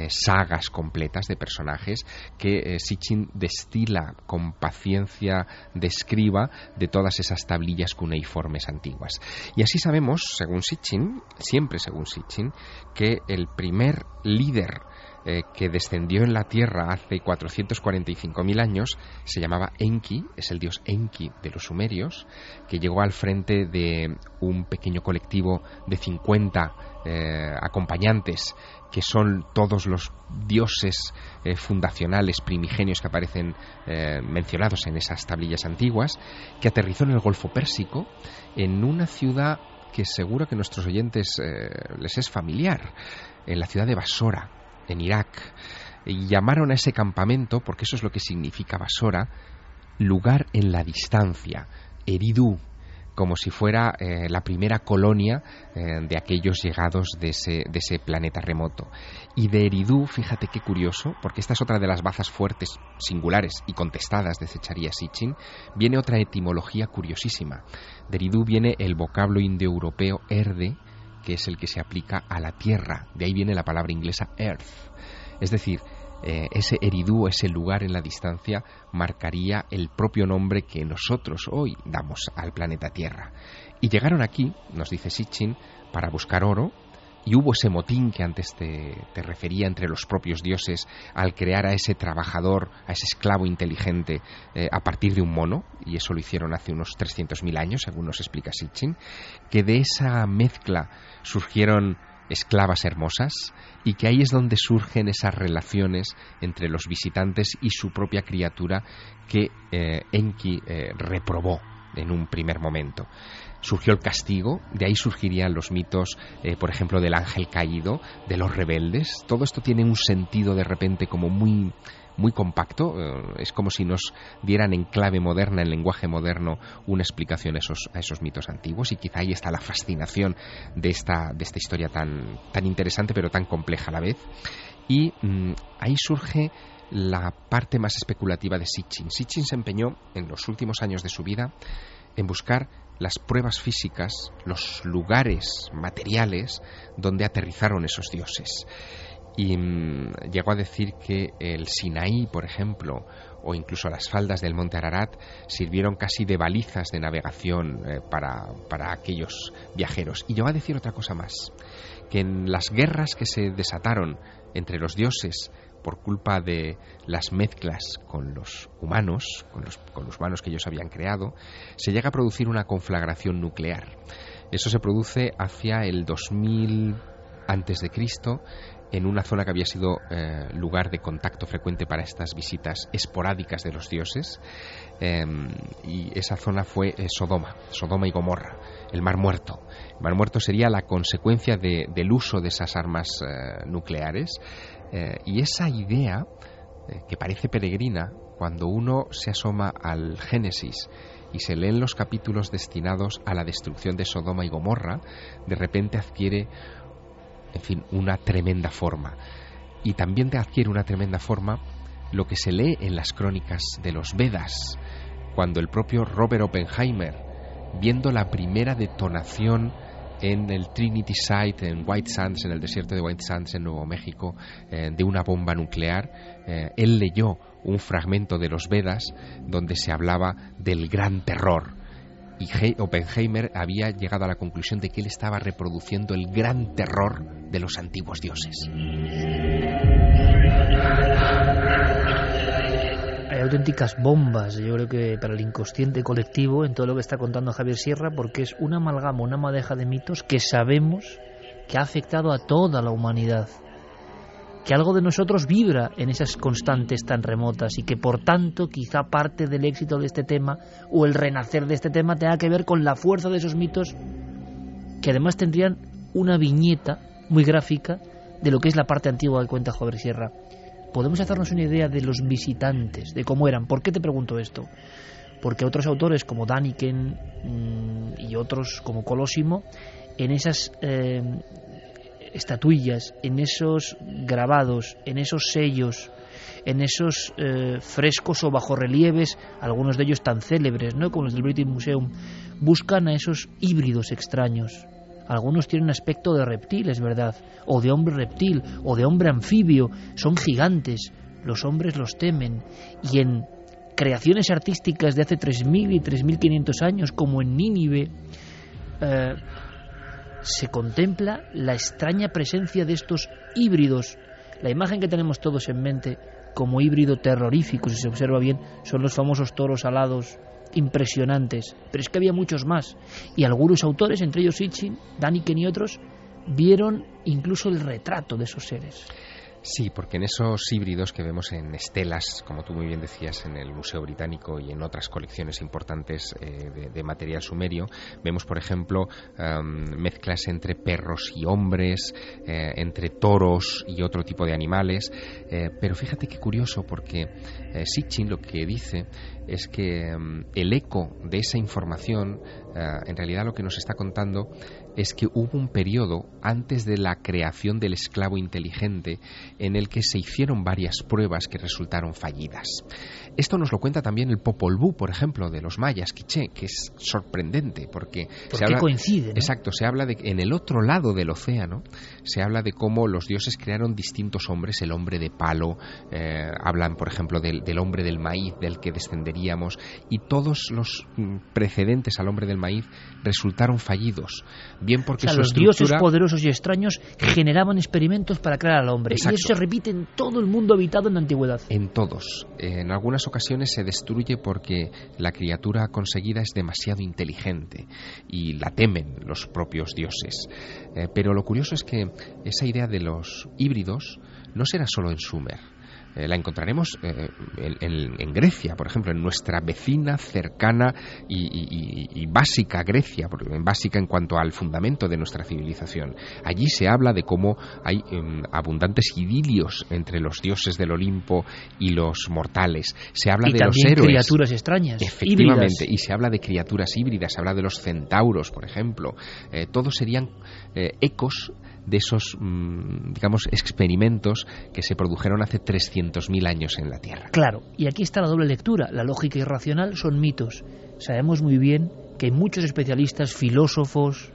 sagas completas de personajes que Sitchin destila con paciencia, describa de todas esas tablillas cuneiformes antiguas. Y así sabemos, según Sitchin, siempre según Sitchin, que el primer líder eh, que descendió en la Tierra hace 445.000 años, se llamaba Enki, es el dios Enki de los sumerios, que llegó al frente de un pequeño colectivo de 50 eh, acompañantes, que son todos los dioses eh, fundacionales primigenios que aparecen mencionados en esas tablillas antiguas, que aterrizó en el Golfo Pérsico, en una ciudad que seguro que a nuestros oyentes les es familiar, en la ciudad de Basora, en Irak, y llamaron a ese campamento, porque eso es lo que significa Basora, lugar en la distancia, Eridú, como si fuera eh, la primera colonia eh, de aquellos llegados de ese, de ese, planeta remoto. Y de Eridú, fíjate qué curioso, porque esta es otra de las bazas fuertes, singulares y contestadas de Zecharia Sitchin, viene otra etimología curiosísima. De Eridú viene el vocablo indoeuropeo erde, que es el que se aplica a la tierra. De ahí viene la palabra inglesa earth. Es decir, eh, ese eridú, ese lugar en la distancia, marcaría el propio nombre que nosotros hoy damos al planeta Tierra. Y llegaron aquí, nos dice Sitchin, para buscar oro, y hubo ese motín que antes te, refería entre los propios dioses al crear a ese trabajador, a ese esclavo inteligente eh, a partir de un mono, y eso lo hicieron hace unos 300.000 años, según nos explica Sitchin, que de esa mezcla surgieron esclavas hermosas y que ahí es donde surgen esas relaciones entre los visitantes y su propia criatura que eh, Enki eh, reprobó en un primer momento surgió el castigo, de ahí surgirían los mitos, eh, por ejemplo, del ángel caído, de los rebeldes. Todo esto tiene un sentido de repente como muy muy compacto, eh, es como si nos dieran en clave moderna, en lenguaje moderno, una explicación a esos, a esos mitos antiguos y quizá ahí está la fascinación de esta, de esta historia tan, tan interesante pero tan compleja a la vez. Y mm, ahí surge la parte más especulativa de Sitchin. Sitchin se empeñó en los últimos años de su vida en buscar las pruebas físicas, los lugares materiales donde aterrizaron esos dioses. Y mm, llegó a decir que el Sinaí, por ejemplo, o incluso las faldas del monte Ararat sirvieron casi de balizas de navegación eh, para, para aquellos viajeros. Y llegó a decir otra cosa más, que en las guerras que se desataron entre los dioses por culpa de las mezclas con los humanos, con los, humanos que ellos habían creado, se llega a producir una conflagración nuclear. Eso se produce hacia el 2000 antes de Cristo en una zona que había sido eh, lugar de contacto frecuente para estas visitas esporádicas de los dioses em, y esa zona fue eh, Sodoma, Sodoma y Gomorra, el Mar Muerto. El Mar Muerto sería la consecuencia del uso de esas armas eh, nucleares eh, y esa idea, eh, que parece peregrina, cuando uno se asoma al Génesis y se leen los capítulos destinados a la destrucción de Sodoma y Gomorra, de repente adquiere, en fin, una tremenda forma. Y también te adquiere una tremenda forma lo que se lee en las crónicas de los Vedas, cuando el propio Robert Oppenheimer, viendo la primera detonación en el Trinity Site en White Sands, en el desierto de White Sands en Nuevo México, eh, de una bomba nuclear. Eh, él leyó un fragmento de los Vedas donde se hablaba del gran terror. Y Oppenheimer había llegado a la conclusión de que él estaba reproduciendo el gran terror de los antiguos dioses auténticas bombas, yo creo que para el inconsciente colectivo en todo lo que está contando Javier Sierra, porque es una amalgama, una madeja de mitos que sabemos que ha afectado a toda la humanidad que algo de nosotros vibra en esas constantes tan remotas y que por tanto quizá parte del éxito de este tema o el renacer de este tema tenga que ver con la fuerza de esos mitos que además tendrían una viñeta muy gráfica de lo que es la parte antigua del cuenta Jover Sierra. Podemos hacernos una idea de los visitantes, de cómo eran. ¿Por qué te pregunto esto? Porque otros autores como Daniken mm, y otros como Colosimo, en esas eh, estatuillas, en esos grabados, en esos sellos, en esos eh, frescos o bajorrelieves, algunos de ellos tan célebres, ¿no? como los del British Museum, buscan a esos híbridos extraños. Algunos tienen aspecto de reptil, es verdad, o de hombre reptil, o de hombre anfibio, son gigantes, los hombres los temen, y en creaciones artísticas de hace 3.000 y 3.500 años, como en Nínive, eh, se contempla la extraña presencia de estos híbridos. La imagen que tenemos todos en mente como híbrido terrorífico, si se observa bien, son los famosos toros alados impresionantes. Pero es que había muchos más. Y algunos autores, entre ellos Sitchin, Daniken y otros, vieron incluso el retrato de esos seres. Sí, porque en esos híbridos que vemos en estelas, como tú muy bien decías, en el Museo Británico y en otras colecciones importantes eh, de, material sumerio, vemos, por ejemplo, mezclas entre perros y hombres, eh, entre toros y otro tipo de animales. Eh, pero fíjate qué curioso, porque Sitchin lo que dice es que el eco de esa información, en realidad lo que nos está contando es que hubo un periodo antes de la creación del esclavo inteligente en el que se hicieron varias pruebas que resultaron fallidas. Esto nos lo cuenta también el Popol Vuh, por ejemplo, de los mayas, Quiché, que es sorprendente porque se habla, coincide. Exacto, se habla de que en el otro lado del océano se habla de cómo los dioses crearon distintos hombres, el hombre de palo, eh, hablan, por ejemplo, del, hombre del maíz, del que descenderíamos, y todos los mm, precedentes al hombre del maíz resultaron fallidos, bien porque los dioses poderosos y extraños generaban experimentos para crear al hombre, y eso se repite en todo el mundo habitado en la antigüedad. En todos, en algunas ocasiones se destruye porque la criatura conseguida es demasiado inteligente y la temen los propios dioses. Eh, pero lo curioso es que esa idea de los híbridos no será solo en Sumer. Eh, la encontraremos eh, en, Grecia, por ejemplo, en nuestra vecina, cercana y, básica Grecia, básica en cuanto al fundamento de nuestra civilización. Allí se habla de cómo hay em, abundantes idilios entre los dioses del Olimpo y los mortales. Se habla de los héroes. criaturas extrañas. Efectivamente, y se habla de criaturas híbridas, se habla de los centauros, por ejemplo. Eh, todos serían ecos de esos, mm, digamos, experimentos que se produjeron hace 300.000 años en la Tierra. Claro, y aquí está la doble lectura. La lógica irracional son mitos. Sabemos muy bien que hay muchos especialistas, filósofos,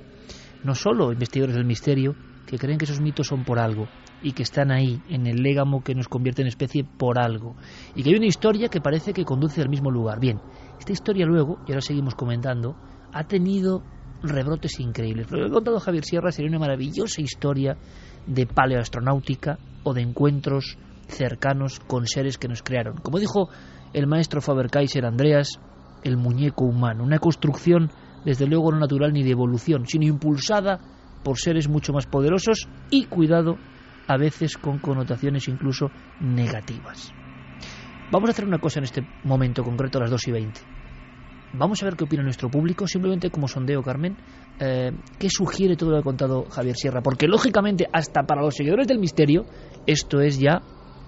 no solo investigadores del misterio, que creen que esos mitos son por algo y que están ahí, en el légamo que nos convierte en especie por algo. Y que hay una historia que parece que conduce al mismo lugar. Bien, esta historia luego, y ahora seguimos comentando, ha tenido rebrotes increíbles. Lo que ha contado Javier Sierra sería una maravillosa historia de paleoastronáutica o de encuentros cercanos con seres que nos crearon. Como dijo el maestro Faber-Kaiser Andreas, el muñeco humano, una construcción desde luego no natural ni de evolución, sino impulsada por seres mucho más poderosos y, cuidado, a veces con connotaciones incluso negativas. Vamos a hacer una cosa en este momento concreto a las 2 y 20. Vamos a ver qué opina nuestro público, simplemente como sondeo, Carmen. Eh, ¿Qué sugiere todo lo que ha contado Javier Sierra? Porque lógicamente, hasta para los seguidores del misterio, esto es ya,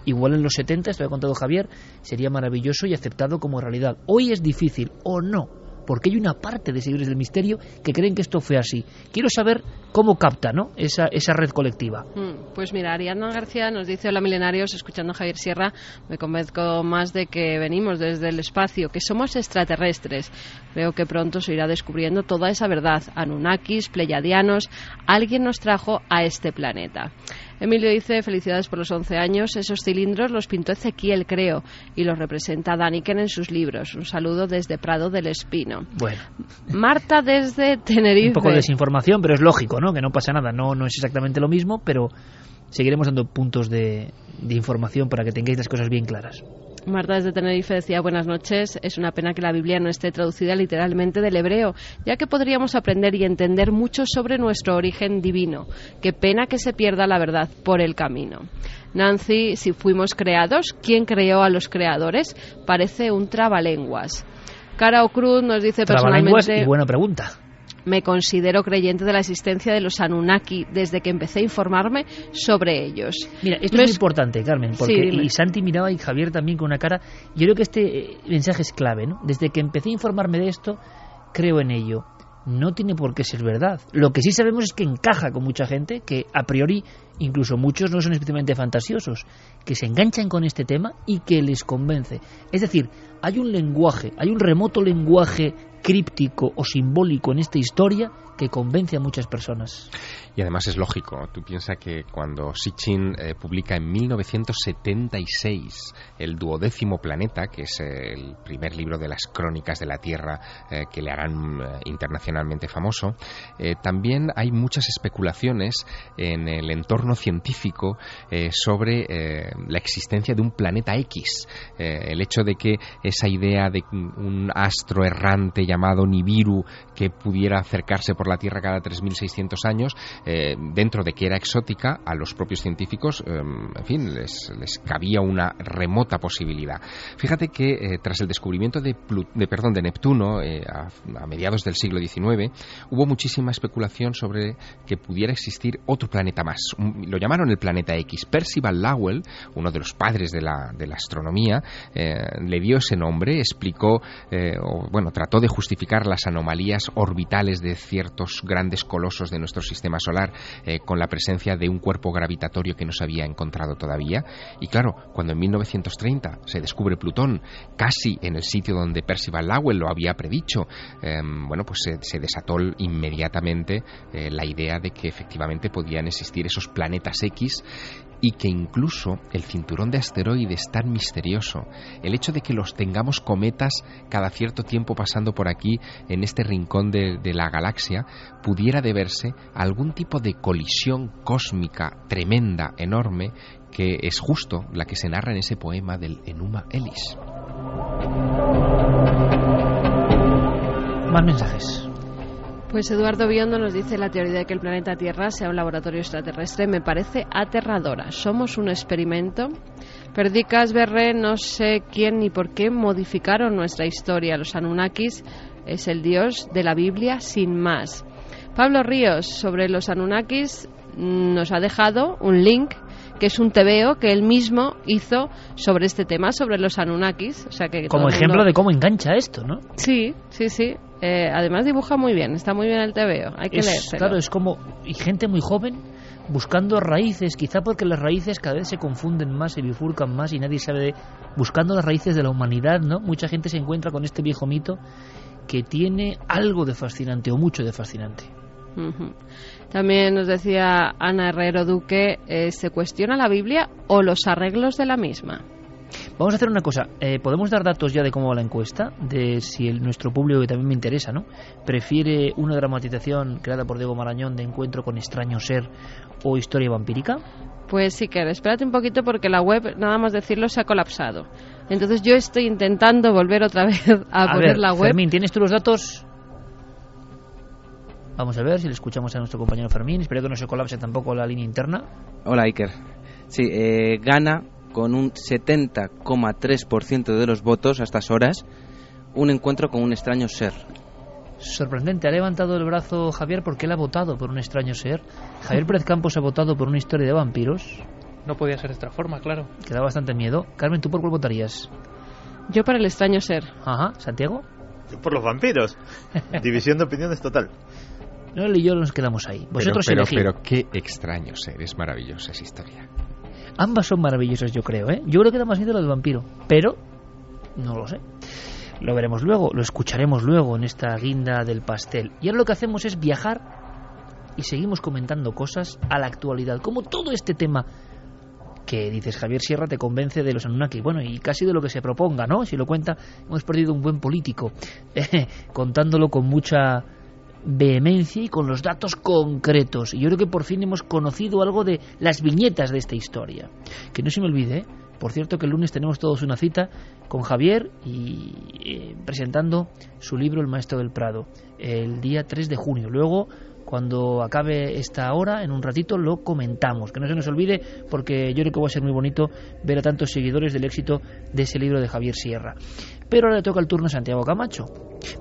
igual en los 70, esto que ha contado Javier, sería maravilloso y aceptado como realidad. Hoy es difícil, o no, porque hay una parte de seguidores del misterio que creen que esto fue así. Quiero saber cómo capta ¿no? esa, esa red colectiva. Mm, pues mira, Ariana García nos dice, hola milenarios, escuchando a Javier Sierra, me convenzco más de que venimos desde el espacio, que somos extraterrestres. Creo que pronto se irá descubriendo toda esa verdad. Anunnakis, pleyadianos, alguien nos trajo a este planeta. Emilio dice, felicidades por los 11 años. Esos cilindros los pintó Ezequiel, creo, y los representa Daniken en sus libros. Un saludo desde Prado del Espino. Bueno. Marta desde Tenerife. Un poco de desinformación, pero es lógico, ¿no? Que no pasa nada. No, no es exactamente lo mismo, pero seguiremos dando puntos de, de información para que tengáis las cosas bien claras. Marta desde Tenerife decía buenas noches. Es una pena que la Biblia no esté traducida literalmente del hebreo, ya que podríamos aprender y entender mucho sobre nuestro origen divino. Qué pena que se pierda la verdad por el camino. Nancy, si fuimos creados, ¿quién creó a los creadores? Parece un trabalenguas. Cara Cruz nos dice personalmente... y buena pregunta. Me considero creyente de la existencia de los Anunnaki desde que empecé a informarme sobre ellos. Mira, esto es importante, Carmen, porque y Santi miraba y Javier también con una cara. Yo creo que este eh, mensaje es clave, ¿no? Desde que empecé a informarme de esto, creo en ello. No tiene por qué ser verdad. Lo que sí sabemos es que encaja con mucha gente que a priori incluso muchos no son especialmente fantasiosos, que se enganchan con este tema y que les convence. Es decir, hay un lenguaje, hay un remoto lenguaje críptico o simbólico en esta historia que convence a muchas personas. Y además es lógico. Tú piensas que cuando Sitchin eh, publica en 1976 el duodécimo planeta, que es el primer libro de las crónicas de la Tierra eh, que le harán eh, internacionalmente famoso, también hay muchas especulaciones en el entorno científico sobre la existencia de un planeta X. el hecho de que esa idea de un astro errante llamado Nibiru que pudiera acercarse por la Tierra cada 3.600 años, eh, dentro de que era exótica, a los propios científicos, eh, en fin, les, cabía una remota posibilidad. Fíjate que eh, tras el descubrimiento de, perdón, de Neptuno a, a, mediados del siglo XIX, hubo muchísima especulación sobre que pudiera existir otro planeta más. Lo llamaron el planeta X. Percival Lowell, uno de los padres de la, de la astronomía, le dio ese nombre, explicó, o, bueno, trató de justificar las anomalías orbitales de ciertos grandes colosos de nuestro sistema solar eh, con la presencia de un cuerpo gravitatorio que no se había encontrado todavía. Y claro, cuando en 1930 se descubre Plutón, casi en el sitio donde Percival Lowell lo había predicho, em, bueno, pues se, desató inmediatamente eh, la idea de que efectivamente podían existir esos planetas X y que incluso el cinturón de asteroides tan misterioso, el hecho de que los tengamos cometas cada cierto tiempo pasando por aquí en este rincón de, la galaxia, pudiera deberse a algún tipo de colisión cósmica tremenda, enorme, que es justo la que se narra en ese poema del Enuma Elis. Más mensajes. Pues Eduardo Biondo nos dice la teoría de que el planeta Tierra sea un laboratorio extraterrestre me parece aterradora. Somos un experimento. Perdicas Berre, no sé quién ni por qué modificaron nuestra historia. Los Anunnakis es el dios de la Biblia sin más. Pablo Ríos, sobre los Anunnakis, nos ha dejado un link que es un tebeo que él mismo hizo sobre este tema, sobre los Anunnakis. O sea que Como ejemplo de cómo engancha esto, ¿no? Sí, sí, sí. Eh, además dibuja muy bien, está muy bien el tebeo, hay que leerlo. Claro, es como y gente muy joven buscando raíces, quizá porque las raíces cada vez se confunden más, se bifurcan más y nadie sabe, de, buscando las raíces de la humanidad, ¿no? Mucha gente se encuentra con este viejo mito que tiene algo de fascinante o mucho de fascinante. También nos decía Ana Herrero Duque, eh, ¿se cuestiona la Biblia o los arreglos de la misma? Vamos a hacer una cosa. Eh, ¿Podemos dar datos ya de cómo va la encuesta? De si el, nuestro público, que también me interesa, ¿no? ¿Prefiere una dramatización creada por Diego Marañón de encuentro con extraño ser o historia vampírica? Pues sí, que espérate un poquito porque la web, nada más decirlo, se ha colapsado. Entonces yo estoy intentando volver otra [laughs] vez a, poner la web. Fermín, ¿tienes tú los datos? Vamos a ver si le escuchamos a nuestro compañero Fermín. Espero que no se colapse tampoco la línea interna. Hola, Iker. Sí, eh, gana con un 70,3% de los votos a estas horas un encuentro con un extraño ser. Sorprendente, ha levantado el brazo Javier porque él ha votado por un extraño ser. Javier Pérez Campos ha votado por una historia de vampiros. No podía ser de otra forma, claro. Que da bastante miedo. Carmen, ¿tú por cuál votarías? Yo por el extraño ser. Ajá, ¿Santiago? Yo por los vampiros. [laughs] División de opiniones total. No, él y yo nos quedamos ahí. Vosotros pero, pero, pero qué extraño ser. Es maravillosa esa historia. Ambas son maravillosas, yo creo, ¿eh? Yo creo que da más miedo lo del vampiro, pero no lo sé. Lo veremos luego, lo escucharemos luego en esta guinda del pastel. Y ahora lo que hacemos es viajar y seguimos comentando cosas a la actualidad, como todo este tema que dices Javier Sierra te convence de los Anunnaki, bueno, y casi de lo que se proponga, ¿no? Si lo cuenta, hemos perdido un buen político, [laughs] contándolo con mucha vehemencia y con los datos concretos. Y yo creo que por fin hemos conocido algo de las viñetas de esta historia. Que no se me olvide, ¿eh? Por cierto que el lunes tenemos todos una cita con Javier y eh, presentando su libro El Maestro del Prado, el día 3 de junio. Luego cuando acabe esta hora, en un ratito, lo comentamos. Que no se nos olvide, porque yo creo que va a ser muy bonito ver a tantos seguidores del éxito de ese libro de Javier Sierra. Pero ahora le toca el turno a Santiago Camacho.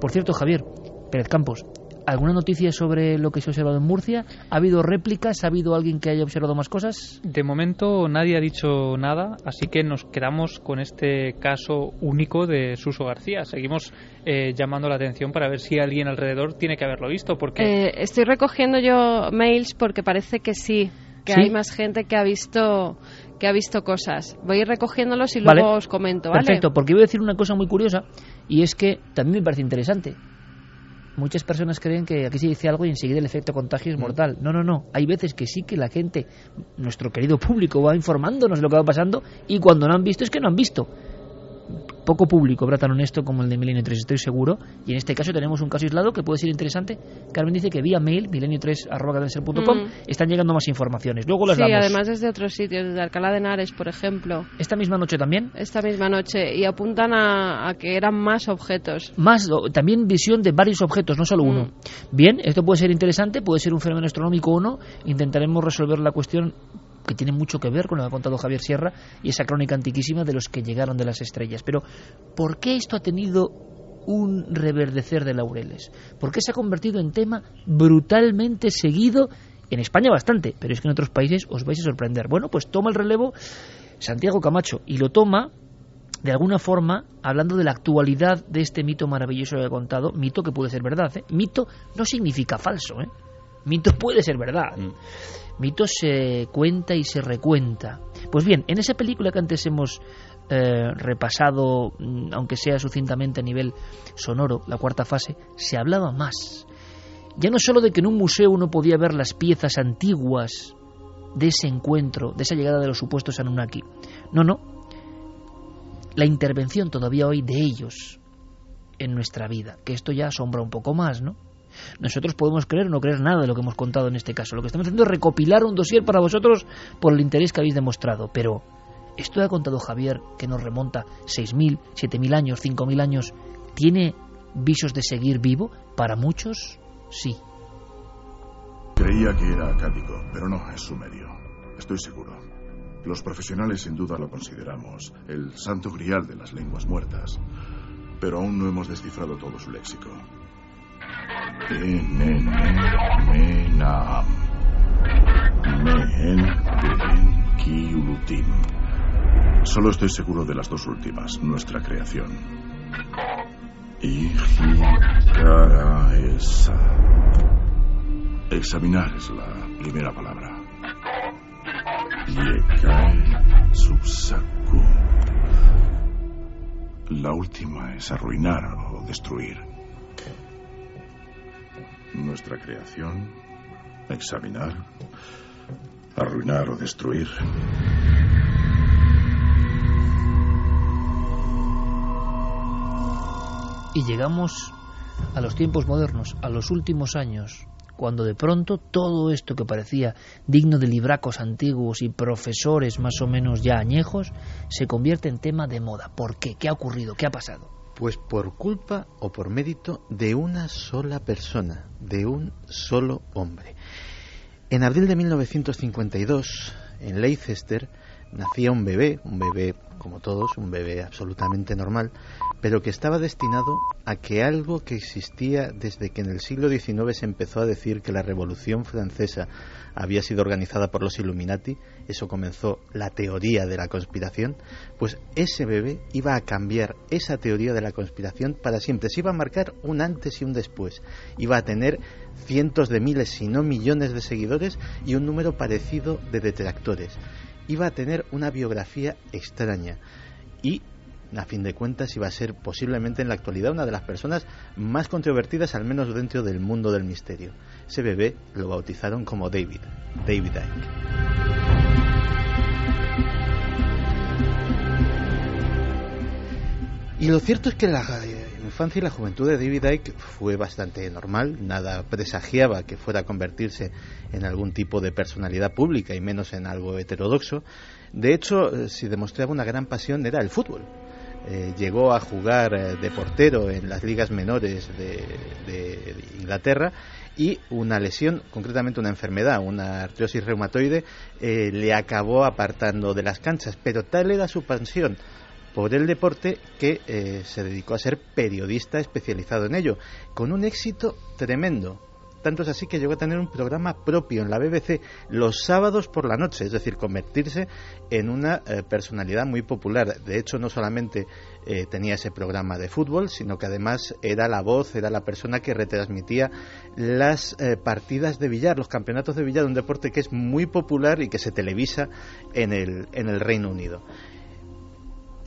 Por cierto, Javier, Pérez Campos, ¿Alguna noticia sobre lo que se ha observado en Murcia? ¿Ha habido réplicas? ¿Ha habido alguien que haya observado más cosas? De momento nadie ha dicho nada, así que nos quedamos con este caso único de Suso García. Seguimos eh, llamando la atención para ver si alguien alrededor tiene que haberlo visto. Porque... Eh, estoy recogiendo yo mails porque parece que sí, que hay más gente que ha visto que ha visto cosas. Voy a ir recogiéndolos y luego os comento, ¿vale? Perfecto, porque voy a decir una cosa muy curiosa y es que también me parece interesante muchas personas creen que aquí se dice algo y enseguida el efecto contagio es mortal. No, no, no. Hay veces que sí que la gente, nuestro querido público, va informándonos de lo que va pasando y cuando no han visto es que no han visto poco público habrá tan honesto como el de Milenio 3, estoy seguro. Y en este caso tenemos un caso aislado que puede ser interesante. Carmen dice que vía mail, milenio3.com, mm. están llegando más informaciones. Luego las sí, además desde otros sitios, desde Alcalá de Henares, por ejemplo. ¿Esta misma noche también? Esta misma noche. Y apuntan a, que eran más objetos. Más, también visión de varios objetos, no solo uno. Mm. Bien, esto puede ser interesante, puede ser un fenómeno astronómico o no. Intentaremos resolver la cuestión que tiene mucho que ver con lo que ha contado Javier Sierra y esa crónica antiquísima de los que llegaron de las estrellas. Pero, ¿por qué esto ha tenido un reverdecer de laureles? ¿Por qué se ha convertido en tema brutalmente seguido? En España bastante, pero es que en otros países os vais a sorprender. Bueno, pues toma el relevo Santiago Camacho y lo toma de alguna forma, hablando de la actualidad de este mito maravilloso que he contado, mito que puede ser verdad, ¿eh? mito no significa falso, ¿eh? mito puede ser verdad. Mm mito se cuenta y se recuenta. Pues bien, en esa película que antes hemos eh, repasado, mm, aunque sea sucintamente a nivel sonoro, la cuarta fase, se hablaba más. Ya no solo de que en un museo uno podía ver las piezas antiguas de ese encuentro, de esa llegada de los supuestos Anunnaki. No, no. La intervención todavía hoy de ellos en nuestra vida, que esto ya asombra un poco más, ¿no? Nosotros podemos creer o no creer nada de lo que hemos contado en este caso. Lo que estamos haciendo es recopilar un dossier para vosotros por el interés que habéis demostrado. Pero esto ha contado Javier, que nos remonta 6.000, 7.000 años, 5.000 años, ¿tiene visos de seguir vivo? Para muchos, sí. Creía que era acádico, pero no, es sumerio. Estoy seguro. Los profesionales sin duda lo consideramos el santo grial de las lenguas muertas, pero aún no hemos descifrado todo su léxico. Solo estoy seguro de las dos últimas, nuestra creación. esa. Examinar es la primera palabra. Yekae subsaku. La última es arruinar o destruir nuestra creación, examinar, arruinar o destruir. Y llegamos a los tiempos modernos, a los últimos años, cuando de pronto todo esto que parecía digno de libracos antiguos y profesores más o menos ya añejos, se convierte en tema de moda. ¿Por qué? ¿Qué ha ocurrido? ¿Qué ha pasado? Pues por culpa o por mérito de una sola persona, de un solo hombre. En abril de 1952, en Leicester, nacía un bebé, un bebé como todos, un bebé absolutamente normal, pero que estaba destinado a que algo que existía desde que en el siglo XIX se empezó a decir que la Revolución Francesa había sido organizada por los Illuminati, eso comenzó la teoría de la conspiración, pues ese bebé iba a cambiar esa teoría de la conspiración para siempre, se iba a marcar un antes y un después, iba a tener cientos de miles, si no millones de seguidores y un número parecido de detractores, iba a tener una biografía extraña y a fin de cuentas iba a ser posiblemente en la actualidad una de las personas más controvertidas, al menos dentro del mundo del misterio. Ese bebé lo bautizaron como David, David Icke. Y lo cierto es que la infancia y la juventud de David Icke fue bastante normal, nada presagiaba que fuera a convertirse en algún tipo de personalidad pública y menos en algo heterodoxo. De hecho, eh, si demostraba una gran pasión era el fútbol. Eh, llegó a jugar eh, de portero en las ligas menores de, Inglaterra y una lesión, concretamente una enfermedad, una artrosis reumatoide, le acabó apartando de las canchas. Pero tal era su pasión por el deporte que eh, se dedicó a ser periodista especializado en ello, con un éxito tremendo. Tanto es así que llegó a tener un programa propio en la BBC los sábados por la noche, es decir, convertirse en una eh, personalidad muy popular. De hecho, no solamente eh, tenía ese programa de fútbol, sino que además era la voz, era la persona que retransmitía las partidas de billar, los campeonatos de billar, un deporte que es muy popular y que se televisa en el, en el Reino Unido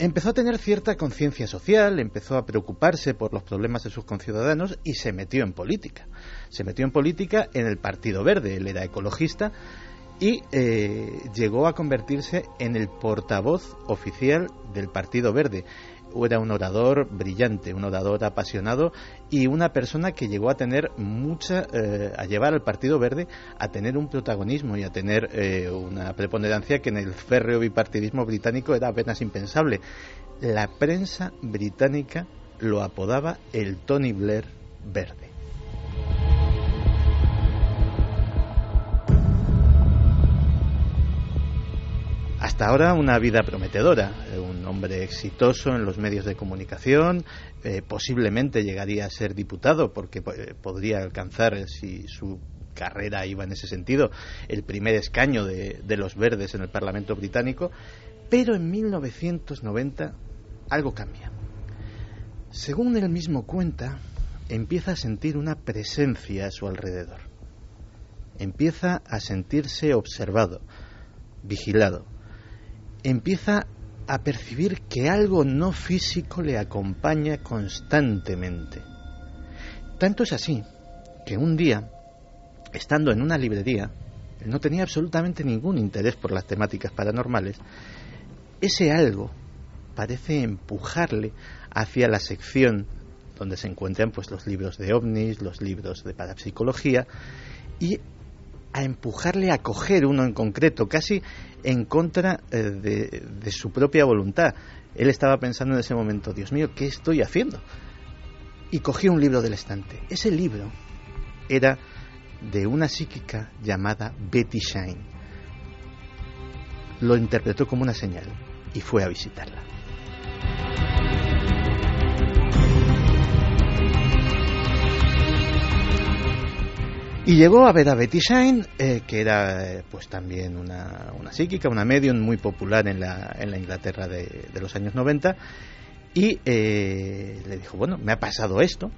empezó a tener cierta conciencia social, empezó a preocuparse por los problemas de sus conciudadanos y se metió en política. Se metió en política en el Partido Verde, él era ecologista y eh, llegó a convertirse en el portavoz oficial del Partido Verde era un orador brillante, un orador apasionado y una persona que llegó a tener mucha, eh, a llevar al Partido Verde a tener un protagonismo y a tener eh, una preponderancia que en el férreo bipartidismo británico era apenas impensable. La prensa británica lo apodaba el Tony Blair verde. Hasta ahora una vida prometedora, un hombre exitoso en los medios de comunicación, eh, posiblemente llegaría a ser diputado porque eh, podría alcanzar, eh, si su carrera iba en ese sentido, el primer escaño de, de los verdes en el Parlamento británico, pero en 1990 algo cambia. Según él mismo cuenta, empieza a sentir una presencia a su alrededor. Empieza a sentirse observado, vigilado empieza a percibir que algo no físico le acompaña constantemente. Tanto es así que un día, estando en una librería, no tenía absolutamente ningún interés por las temáticas paranormales, ese algo parece empujarle hacia la sección donde se encuentran pues los libros de ovnis, los libros de parapsicología y a empujarle a coger uno en concreto, casi en contra eh, de, de, su propia voluntad. Él estaba pensando en ese momento, Dios mío, ¿qué estoy haciendo? Y cogió un libro del estante. Ese libro era de una psíquica llamada Betty Shine. Lo interpretó como una señal y fue a visitarla. Y llegó a ver a Betty Shine, eh, que era eh, pues también una, una, psíquica, una medium muy popular en la, en la Inglaterra de, de, los años 90, y eh, le dijo, bueno, me ha pasado esto,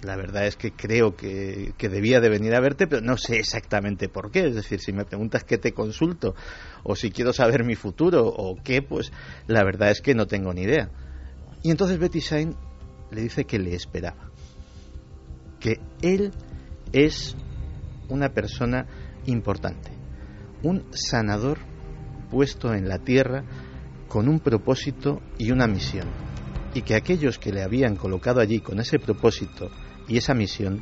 la verdad es que creo que, que, debía de venir a verte, pero no sé exactamente por qué, es decir, si me preguntas qué te consulto, o si quiero saber mi futuro, o qué, pues la verdad es que no tengo ni idea. Y entonces Betty Shine le dice que le esperaba, que él es una persona importante, un sanador puesto en la tierra con un propósito y una misión, y que aquellos que le habían colocado allí con ese propósito y esa misión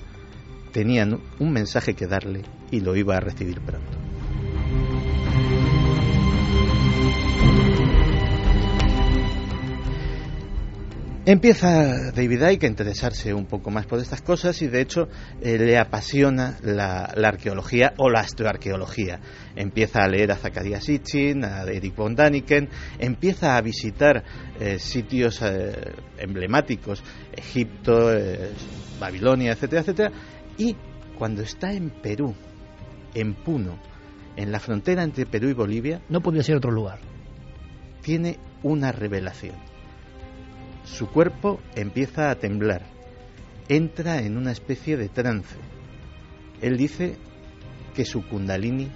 tenían un mensaje que darle y lo iba a recibir pronto. Empieza David Icke a interesarse un poco más por estas cosas y de hecho eh, le apasiona la, la, arqueología o la astroarqueología. Empieza a leer a Zacharias Sitchin, a Eric von Daniken, empieza a visitar eh, sitios eh, emblemáticos, Egipto, Babilonia, etcétera, etcétera, y cuando está en Perú, en Puno, en la frontera entre Perú y Bolivia, no podía ser otro lugar. Tiene una revelación su cuerpo empieza a temblar, entra en una especie de trance. Él dice que su kundalini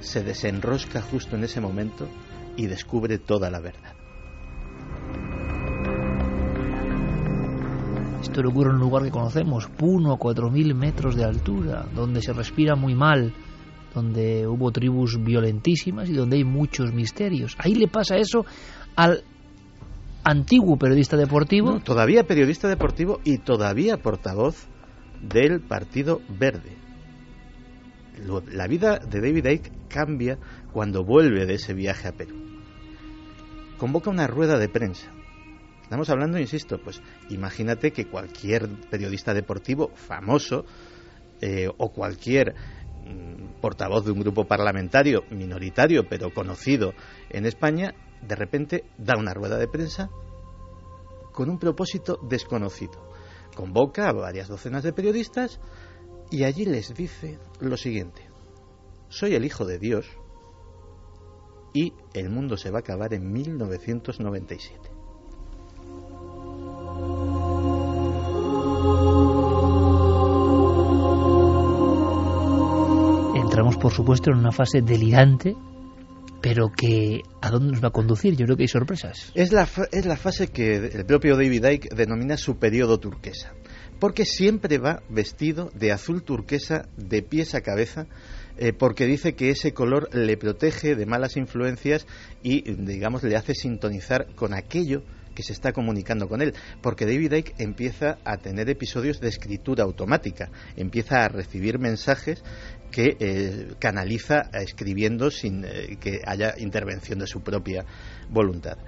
se desenrosca justo en ese momento y descubre toda la verdad. Esto le ocurre en un lugar que conocemos, Puno, a 4.000 metros de altura, donde se respira muy mal, donde hubo tribus violentísimas y donde hay muchos misterios. Ahí le pasa eso al antiguo periodista deportivo. Todavía periodista deportivo y todavía portavoz del Partido Verde. La vida de David Icke cambia cuando vuelve de ese viaje a Perú. convoca una rueda de prensa. Estamos hablando, insisto, pues imagínate que cualquier periodista deportivo famoso eh, o cualquier mm, portavoz de un grupo parlamentario minoritario pero conocido en España, de repente da una rueda de prensa con un propósito desconocido. Convoca a varias docenas de periodistas y allí les dice lo siguiente. Soy el Hijo de Dios y el mundo se va a acabar en 1997. Entramos, por supuesto, en una fase delirante, pero que ¿a dónde nos va a conducir? Yo creo que hay sorpresas. Es la, es la fase que el propio David Icke denomina su periodo turquesa, porque siempre va vestido de azul turquesa de pies a cabeza, eh, porque dice que ese color le protege de malas influencias y, digamos, le hace sintonizar con aquello que se está comunicando con él, porque David Icke empieza a tener episodios de escritura automática, empieza a recibir mensajes que eh, canaliza escribiendo sin eh, que haya intervención de su propia voluntad.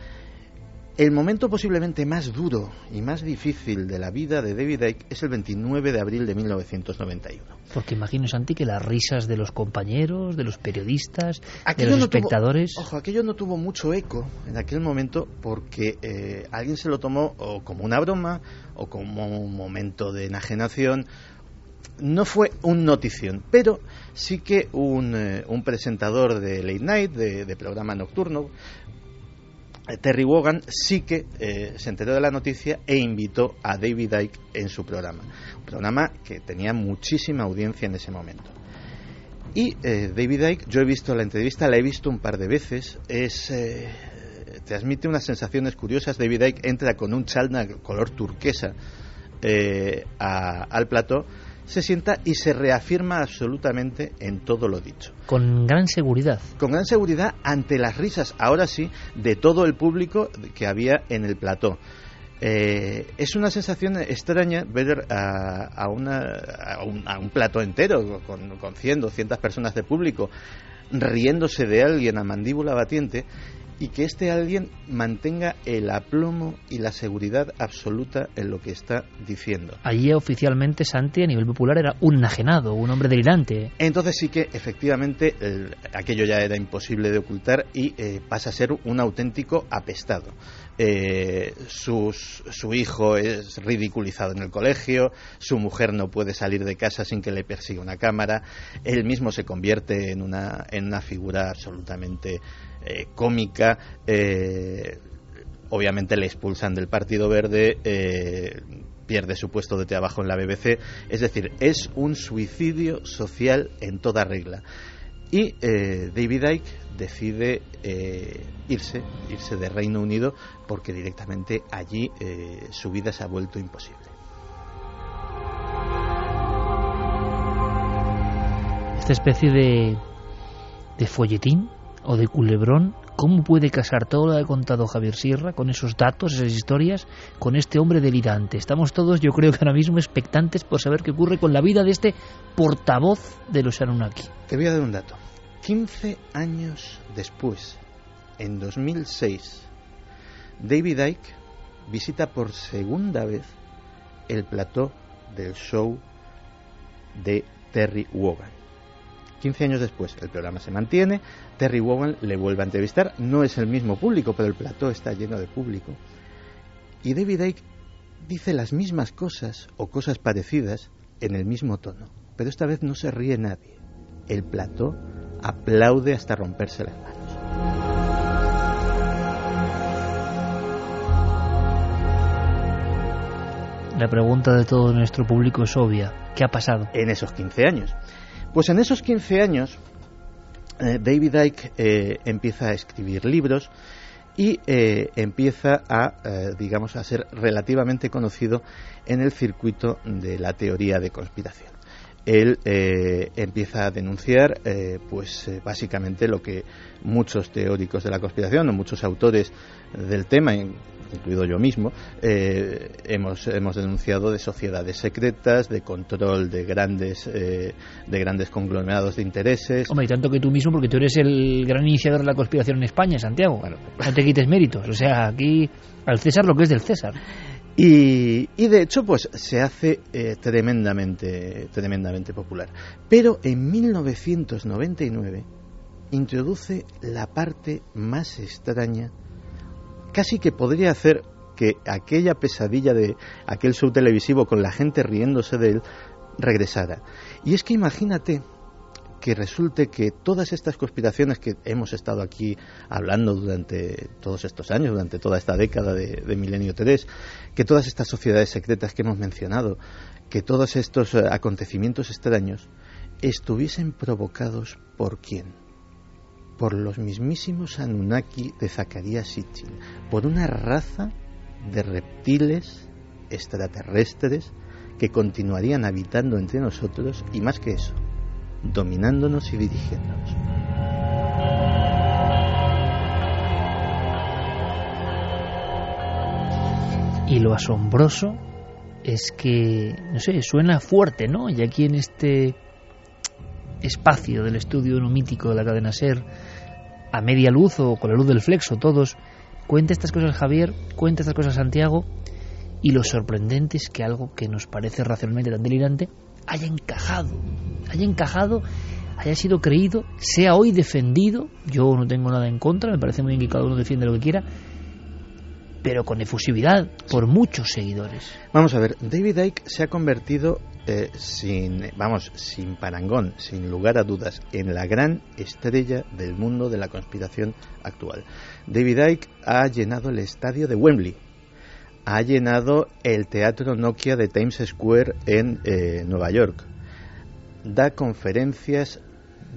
El momento posiblemente más duro y más difícil de la vida de David Icke es el 29 de abril de 1991. Porque imagino, Santi, que las risas de los compañeros, de los periodistas, de los espectadores... ojo, aquello no tuvo mucho eco en aquel momento porque eh, alguien se lo tomó o como una broma o como un momento de enajenación no fue un notición, pero sí que un, eh, un presentador de late night, de, de, programa nocturno, Terry Wogan, sí que eh, se enteró de la noticia e invitó a David Icke en su programa. Un programa que tenía muchísima audiencia en ese momento. Y eh, David Icke, yo he visto la entrevista, la he visto un par de veces, es eh, transmite unas sensaciones curiosas. David Icke entra con un chalna color turquesa eh, a, al plató se sienta y se reafirma absolutamente en todo lo dicho. Con gran seguridad. Con gran seguridad ante las risas, ahora sí, de todo el público que había en el plató. Eh, es una sensación extraña ver a, a, una, a, un, a un, plato entero con, con 100, 200 personas de público riéndose de alguien a mandíbula batiente y que este alguien mantenga el aplomo y la seguridad absoluta en lo que está diciendo. Allí oficialmente Santi a nivel popular era un enajenado, un hombre delirante. Entonces sí que efectivamente el, aquello ya era imposible de ocultar y eh, pasa a ser un auténtico apestado. Eh, sus, su hijo es ridiculizado en el colegio, su mujer no puede salir de casa sin que le persiga una cámara, él mismo se convierte en una, en una figura absolutamente eh, cómica. Eh, obviamente le expulsan del Partido Verde, eh, pierde su puesto de trabajo en la BBC. Es decir, es un suicidio social en toda regla. Y David Icke decide irse, irse de Reino Unido, porque directamente allí su vida se ha vuelto imposible. Esta especie de, de folletín o de culebrón, ¿cómo puede casar todo lo que ha contado Javier Sierra con esos datos, esas historias, con este hombre delirante? Estamos todos, yo creo que ahora mismo, expectantes por saber qué ocurre con la vida de este portavoz de los Anunnaki. Te voy a dar un dato. 15 años después, en 2006, David Icke visita por segunda vez el plató del show de Terry Wogan. 15 años después, el programa se mantiene, Terry Wogan le vuelve a entrevistar, no es el mismo público, pero el plató está lleno de público. Y David Icke dice las mismas cosas o cosas parecidas en el mismo tono, pero esta vez no se ríe nadie. El plató aplaude hasta romperse las manos. La pregunta de todo nuestro público es obvia. ¿Qué ha pasado? En esos 15 años. Pues en esos 15 años, eh, David Icke eh, empieza a escribir libros y eh, empieza a, digamos, a ser relativamente conocido en el circuito de la teoría de conspiración. Él empieza a denunciar, pues básicamente lo que muchos teóricos de la conspiración o muchos autores del tema, incluido yo mismo, eh, hemos, hemos denunciado de sociedades secretas, de control de grandes, eh, de grandes conglomerados de intereses. Hombre, y tanto que tú mismo, porque tú eres el gran iniciador de la conspiración en España, Santiago. No te quites méritos. O sea, aquí al César lo que es del César. Y, y, de hecho, pues se hace eh, tremendamente, tremendamente popular. Pero en 1999 introduce la parte más extraña, casi que podría hacer que aquella pesadilla de aquel show televisivo con la gente riéndose de él regresara. Y es que imagínate que resulte que todas estas conspiraciones que hemos estado aquí hablando durante todos estos años, durante toda esta década de, de Milenio 3, que todas estas sociedades secretas que hemos mencionado, que todos estos eh, acontecimientos extraños estuviesen provocados por quién? Por los mismísimos Anunnaki de Zacarías Sitchin, por una raza de reptiles extraterrestres que continuarían habitando entre nosotros y más que eso, dominándonos y dirigiéndonos. Y lo asombroso es que, no sé, suena fuerte, ¿no? Y aquí en este espacio del estudio mítico de la cadena Ser, a media luz o con la luz del flexo, todos, cuenta estas cosas Javier, cuenta estas cosas Santiago, y lo sorprendente es que algo que nos parece racionalmente tan delirante haya encajado, haya encajado, haya sido creído, sea hoy defendido, yo no tengo nada en contra, me parece muy bien que cada uno defiende lo que quiera, pero con efusividad por muchos seguidores. Vamos a ver, David Icke se ha convertido eh, sin, vamos, sin parangón, sin lugar a dudas, en la gran estrella del mundo de la conspiración actual. David Icke ha llenado el estadio de Wembley, ha llenado el teatro Nokia de Times Square en eh, Nueva York, da conferencias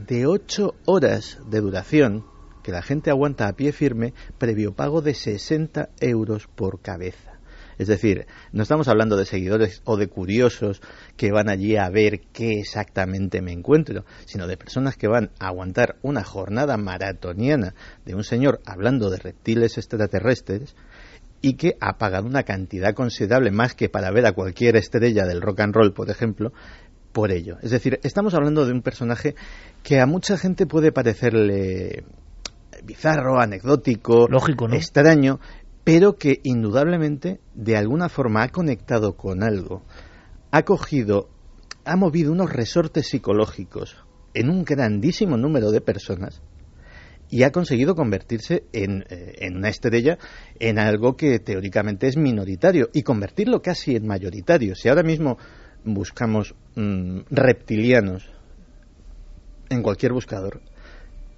de ocho horas de duración que la gente aguanta a pie firme previo pago de 60 euros por cabeza. Es decir, no estamos hablando de seguidores o de curiosos que van allí a ver qué exactamente me encuentro, sino de personas que van a aguantar una jornada maratoniana de un señor hablando de reptiles extraterrestres y que ha pagado una cantidad considerable más que para ver a cualquier estrella del rock and roll, por ejemplo, por ello. Es decir, estamos hablando de un personaje que a mucha gente puede parecerle bizarro, anecdótico, Lógico, ¿no? extraño, pero que indudablemente de alguna forma ha conectado con algo, ha cogido, ha movido unos resortes psicológicos en un grandísimo número de personas y ha conseguido convertirse en, eh, en, una estrella en algo que teóricamente es minoritario y convertirlo casi en mayoritario. Si ahora mismo buscamos mmm, reptilianos en cualquier buscador, Mm,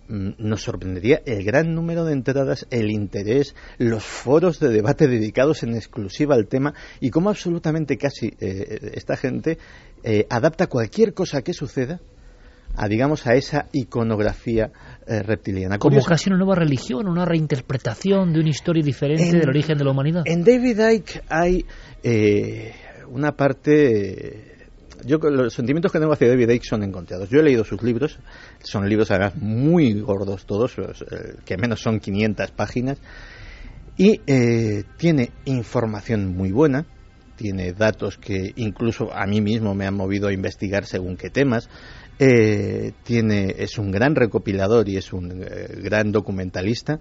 nos sorprendería el gran número de entradas, el interés, los foros de debate dedicados en exclusiva al tema y cómo absolutamente casi eh, esta gente eh, adapta cualquier cosa que suceda a digamos a esa iconografía eh, reptiliana. Como Curioso. casi una nueva religión, una reinterpretación de una historia diferente En- del origen de la humanidad. En David Icke hay eh, una parte. Yo los sentimientos que tengo hacia David Icke son encontrados. Yo he leído sus libros, son libros además muy gordos todos, los, eh, que menos son 500 páginas, y eh, tiene información muy buena, tiene datos que incluso a mí mismo me han movido a investigar según qué temas. Eh, tiene, es un gran recopilador y es un eh, gran documentalista,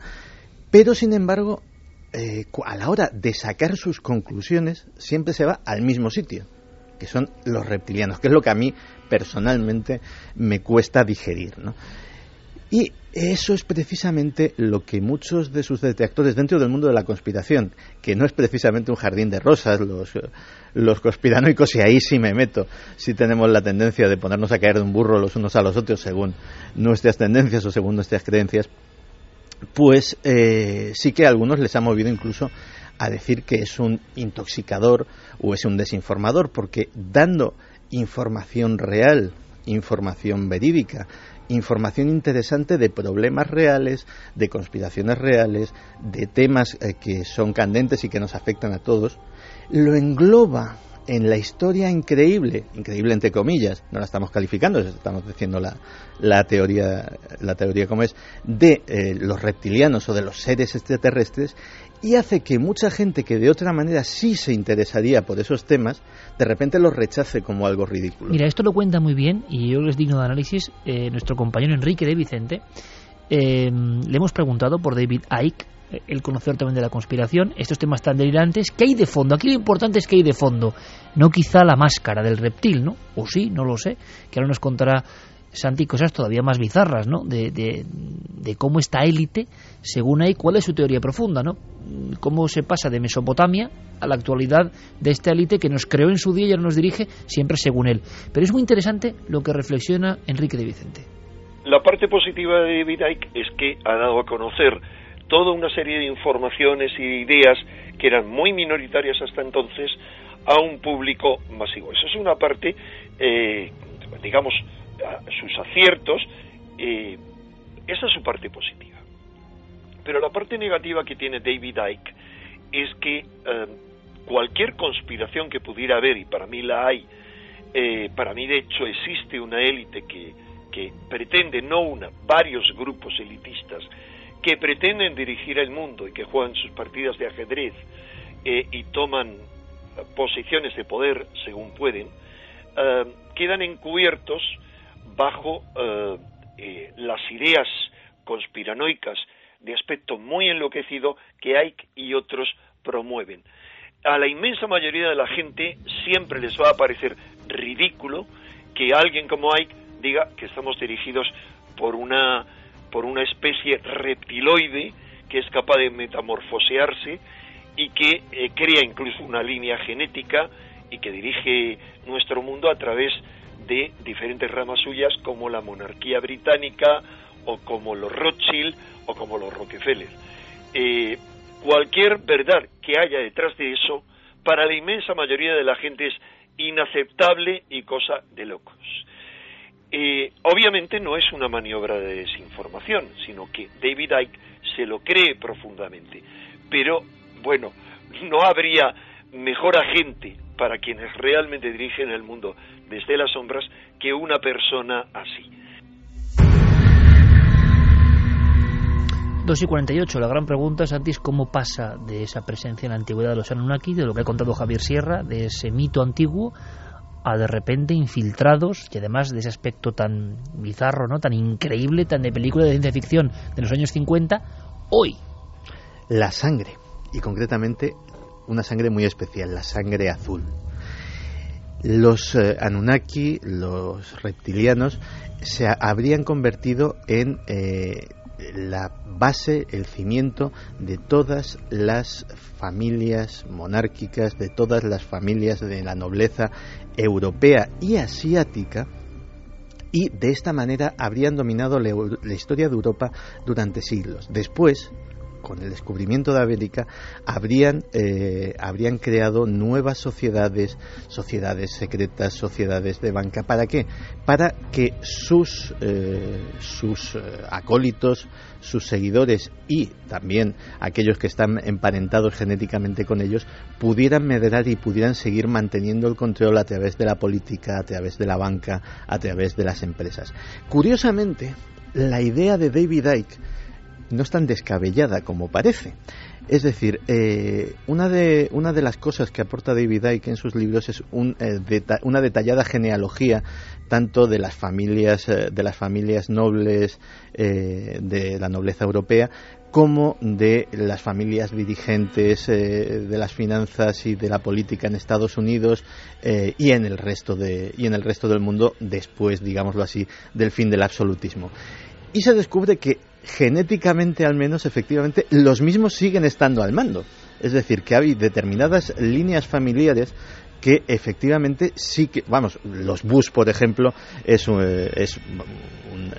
pero sin embargo, a la hora de sacar sus conclusiones, siempre se va al mismo sitio, que son los reptilianos, que es lo que a mí personalmente me cuesta digerir. ¿no? Y eso es precisamente lo que muchos de sus detractores dentro del mundo de la conspiración, que no es precisamente un jardín de rosas, los, los conspiranoicos, y ahí sí me meto, sí tenemos la tendencia de ponernos a caer de un burro los unos a los otros según nuestras tendencias o según nuestras creencias, pues eh, sí que a algunos les ha movido incluso a decir que es un intoxicador o es un desinformador, porque dando información real, información verídica, información interesante de problemas reales, de conspiraciones reales, de temas eh, que son candentes y que nos afectan a todos, lo engloba en la historia increíble, increíble entre comillas, no la estamos calificando, estamos diciendo la, la teoría, la teoría como es, de eh, los reptilianos o de los seres extraterrestres y hace que mucha gente que de otra manera sí se interesaría por esos temas, de repente los rechace como algo ridículo. Mira, esto lo cuenta muy bien y yo les digno de análisis eh, nuestro compañero Enrique de Vicente. Eh, le hemos preguntado por David Icke, el conocedor también de la conspiración, estos temas tan delirantes, ¿qué hay de fondo? Aquí lo importante es que hay de fondo, no quizá la máscara del reptil, ¿no? O sí, no lo sé, que ahora nos contará Santi cosas todavía más bizarras, ¿no? De, de, de cómo esta élite, según ahí, cuál es su teoría profunda, ¿no? Cómo se pasa de Mesopotamia a la actualidad de esta élite que nos creó en su día y ahora nos dirige siempre según él. Pero es muy interesante lo que reflexiona Enrique de Vicente. La parte positiva de David Icke es que ha dado a conocer toda una serie de informaciones y ideas que eran muy minoritarias hasta entonces a un público masivo. Esa es una parte, eh, digamos, sus aciertos, eh, esa es su parte positiva. Pero la parte negativa que tiene David Icke es que eh, cualquier conspiración que pudiera haber, y para mí la hay, para mí de hecho existe una élite que pretende, no una, varios grupos elitistas, que pretenden dirigir el mundo y que juegan sus partidas de ajedrez y toman posiciones de poder según pueden, quedan encubiertos bajo eh, eh, las ideas conspiranoicas de aspecto muy enloquecido que Ike y otros promueven. A la inmensa mayoría de la gente siempre les va a parecer ridículo que alguien como Ike diga que estamos dirigidos por una por una especie reptiloide que es capaz de metamorfosearse y que eh, crea incluso una línea genética y que dirige nuestro mundo a través de diferentes ramas suyas como la monarquía británica o como los Rothschild o como los Rockefeller. Eh, cualquier verdad que haya detrás de eso, para la inmensa mayoría de la gente es inaceptable y cosa de locos. Eh, obviamente no es una maniobra de desinformación, sino que David Icke se lo cree profundamente. Pero, bueno, no habría mejor agente para quienes realmente dirigen el mundo desde las sombras que una persona así. 2 y 48, la gran pregunta, Santi, es cómo pasa de esa presencia en la antigüedad de los Anunnaki, de lo que ha contado Javier Sierra, de ese mito antiguo, a de repente infiltrados, y además de ese aspecto tan bizarro, ¿no? tan increíble, tan de película de ciencia ficción de los años 50, hoy. La sangre, y concretamente una sangre muy especial, la sangre azul. Los eh, Anunnaki, los reptilianos, se habrían convertido en eh, la base, el cimiento de todas las familias monárquicas, de todas las familias de la nobleza europea y asiática, y de esta manera habrían dominado la historia de Europa durante siglos. Después, con el descubrimiento de América, habrían, eh, habrían creado nuevas sociedades, sociedades secretas, sociedades de banca. ¿Para qué? Para que sus, eh, sus eh, acólitos, sus seguidores y también aquellos que están emparentados genéticamente con ellos pudieran medrar y pudieran seguir manteniendo el control a través de la política, a través de la banca, a través de las empresas. Curiosamente, la idea de David Icke no es tan descabellada como parece. Es decir, eh, una, de, una de las cosas que aporta David Icke en sus libros es un, eh, una detallada genealogía tanto de las familias, eh, de las familias nobles de la nobleza europea como de las familias dirigentes de las finanzas y de la política en Estados Unidos y en el resto de y en el resto del mundo después, digámoslo así, del fin del absolutismo. Y se descubre que genéticamente al menos, efectivamente, los mismos siguen estando al mando. Es decir, que hay determinadas líneas familiares que efectivamente sí que, vamos, los Bush, por ejemplo, es, eh, es,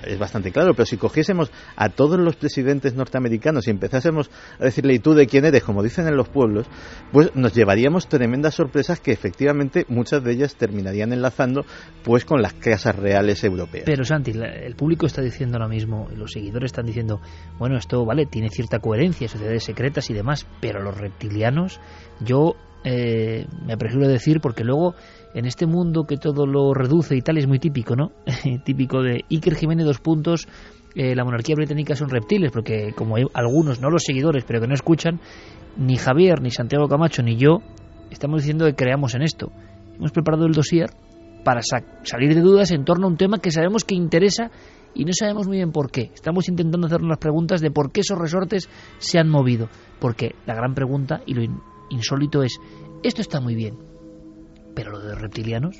es bastante claro, pero si cogiésemos a todos los presidentes norteamericanos y empezásemos a decirle, ¿y tú de quién eres? como dicen en los pueblos, pues nos llevaríamos tremendas sorpresas que efectivamente muchas de ellas terminarían enlazando pues con las casas reales europeas. Pero Santi, el público está diciendo ahora mismo, los seguidores están diciendo, bueno, esto vale, tiene cierta coherencia, sociedades secretas y demás, pero los reptilianos, yo eh, me apresuro a decir, porque luego en este mundo que todo lo reduce y tal es muy típico, ¿no? [laughs] típico de Iker Jiménez dos puntos, eh, la monarquía británica son reptiles, porque como hay algunos, no los seguidores, pero que no escuchan, ni Javier, ni Santiago Camacho, ni yo estamos diciendo que creamos en esto. Hemos preparado el dossier para salir de dudas en torno a un tema que sabemos que interesa y no sabemos muy bien por qué. Estamos intentando hacernos las preguntas de por qué esos resortes se han movido. Porque la gran pregunta y lo insólito es, esto está muy bien, pero lo de los reptilianos...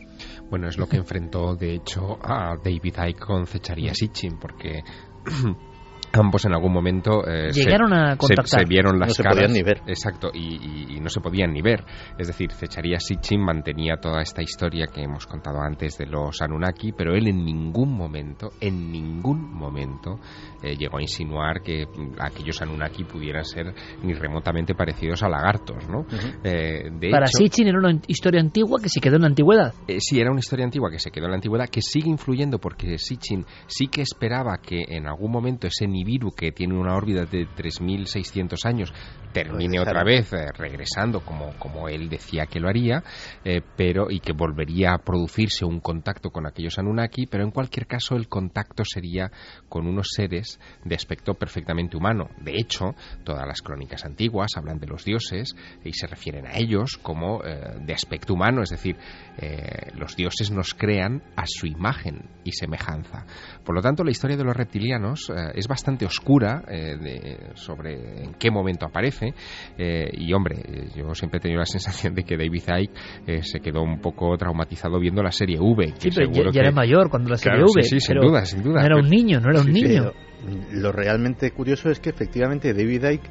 Bueno, es lo que [laughs] enfrentó, de hecho, a David Icke con Cecharia Sitchin, porque [clears throat] ambos en algún momento eh, llegaron a contactar. Se, vieron las no se podían ni ver. Exacto, y, no se podían ni ver. Es decir, Cecharia Sitchin mantenía toda esta historia que hemos contado antes de los Anunnaki, pero él en ningún momento, en ningún momento, eh, llegó a insinuar que aquellos Anunnaki pudieran ser ni remotamente parecidos a lagartos, ¿no? Eh, Para Sitchin era una historia antigua que se quedó en la antigüedad. sí, era una historia antigua que se quedó en la antigüedad, que sigue influyendo porque Sitchin sí que esperaba que en algún momento ese Nibiru, que tiene una órbita de 3.600 años, termine otra vez eh, regresando como, como él decía que lo haría, eh, pero y que volvería a producirse un contacto con aquellos Anunnaki, pero en cualquier caso el contacto sería con unos seres de aspecto perfectamente humano. De hecho, todas las crónicas antiguas hablan de los dioses y se refieren a ellos como eh, de aspecto humano, es decir, los dioses nos crean a su imagen y semejanza. Por lo tanto, la historia de los reptilianos es bastante oscura sobre en qué momento Eh, y hombre, yo siempre he tenido la sensación de que David Icke eh, se quedó un poco traumatizado viendo la serie V. Que sí, pero ya, era mayor cuando la serie V. Sí, sin duda, sin duda. No era un niño, no era un niño. Lo realmente curioso es que efectivamente David Icke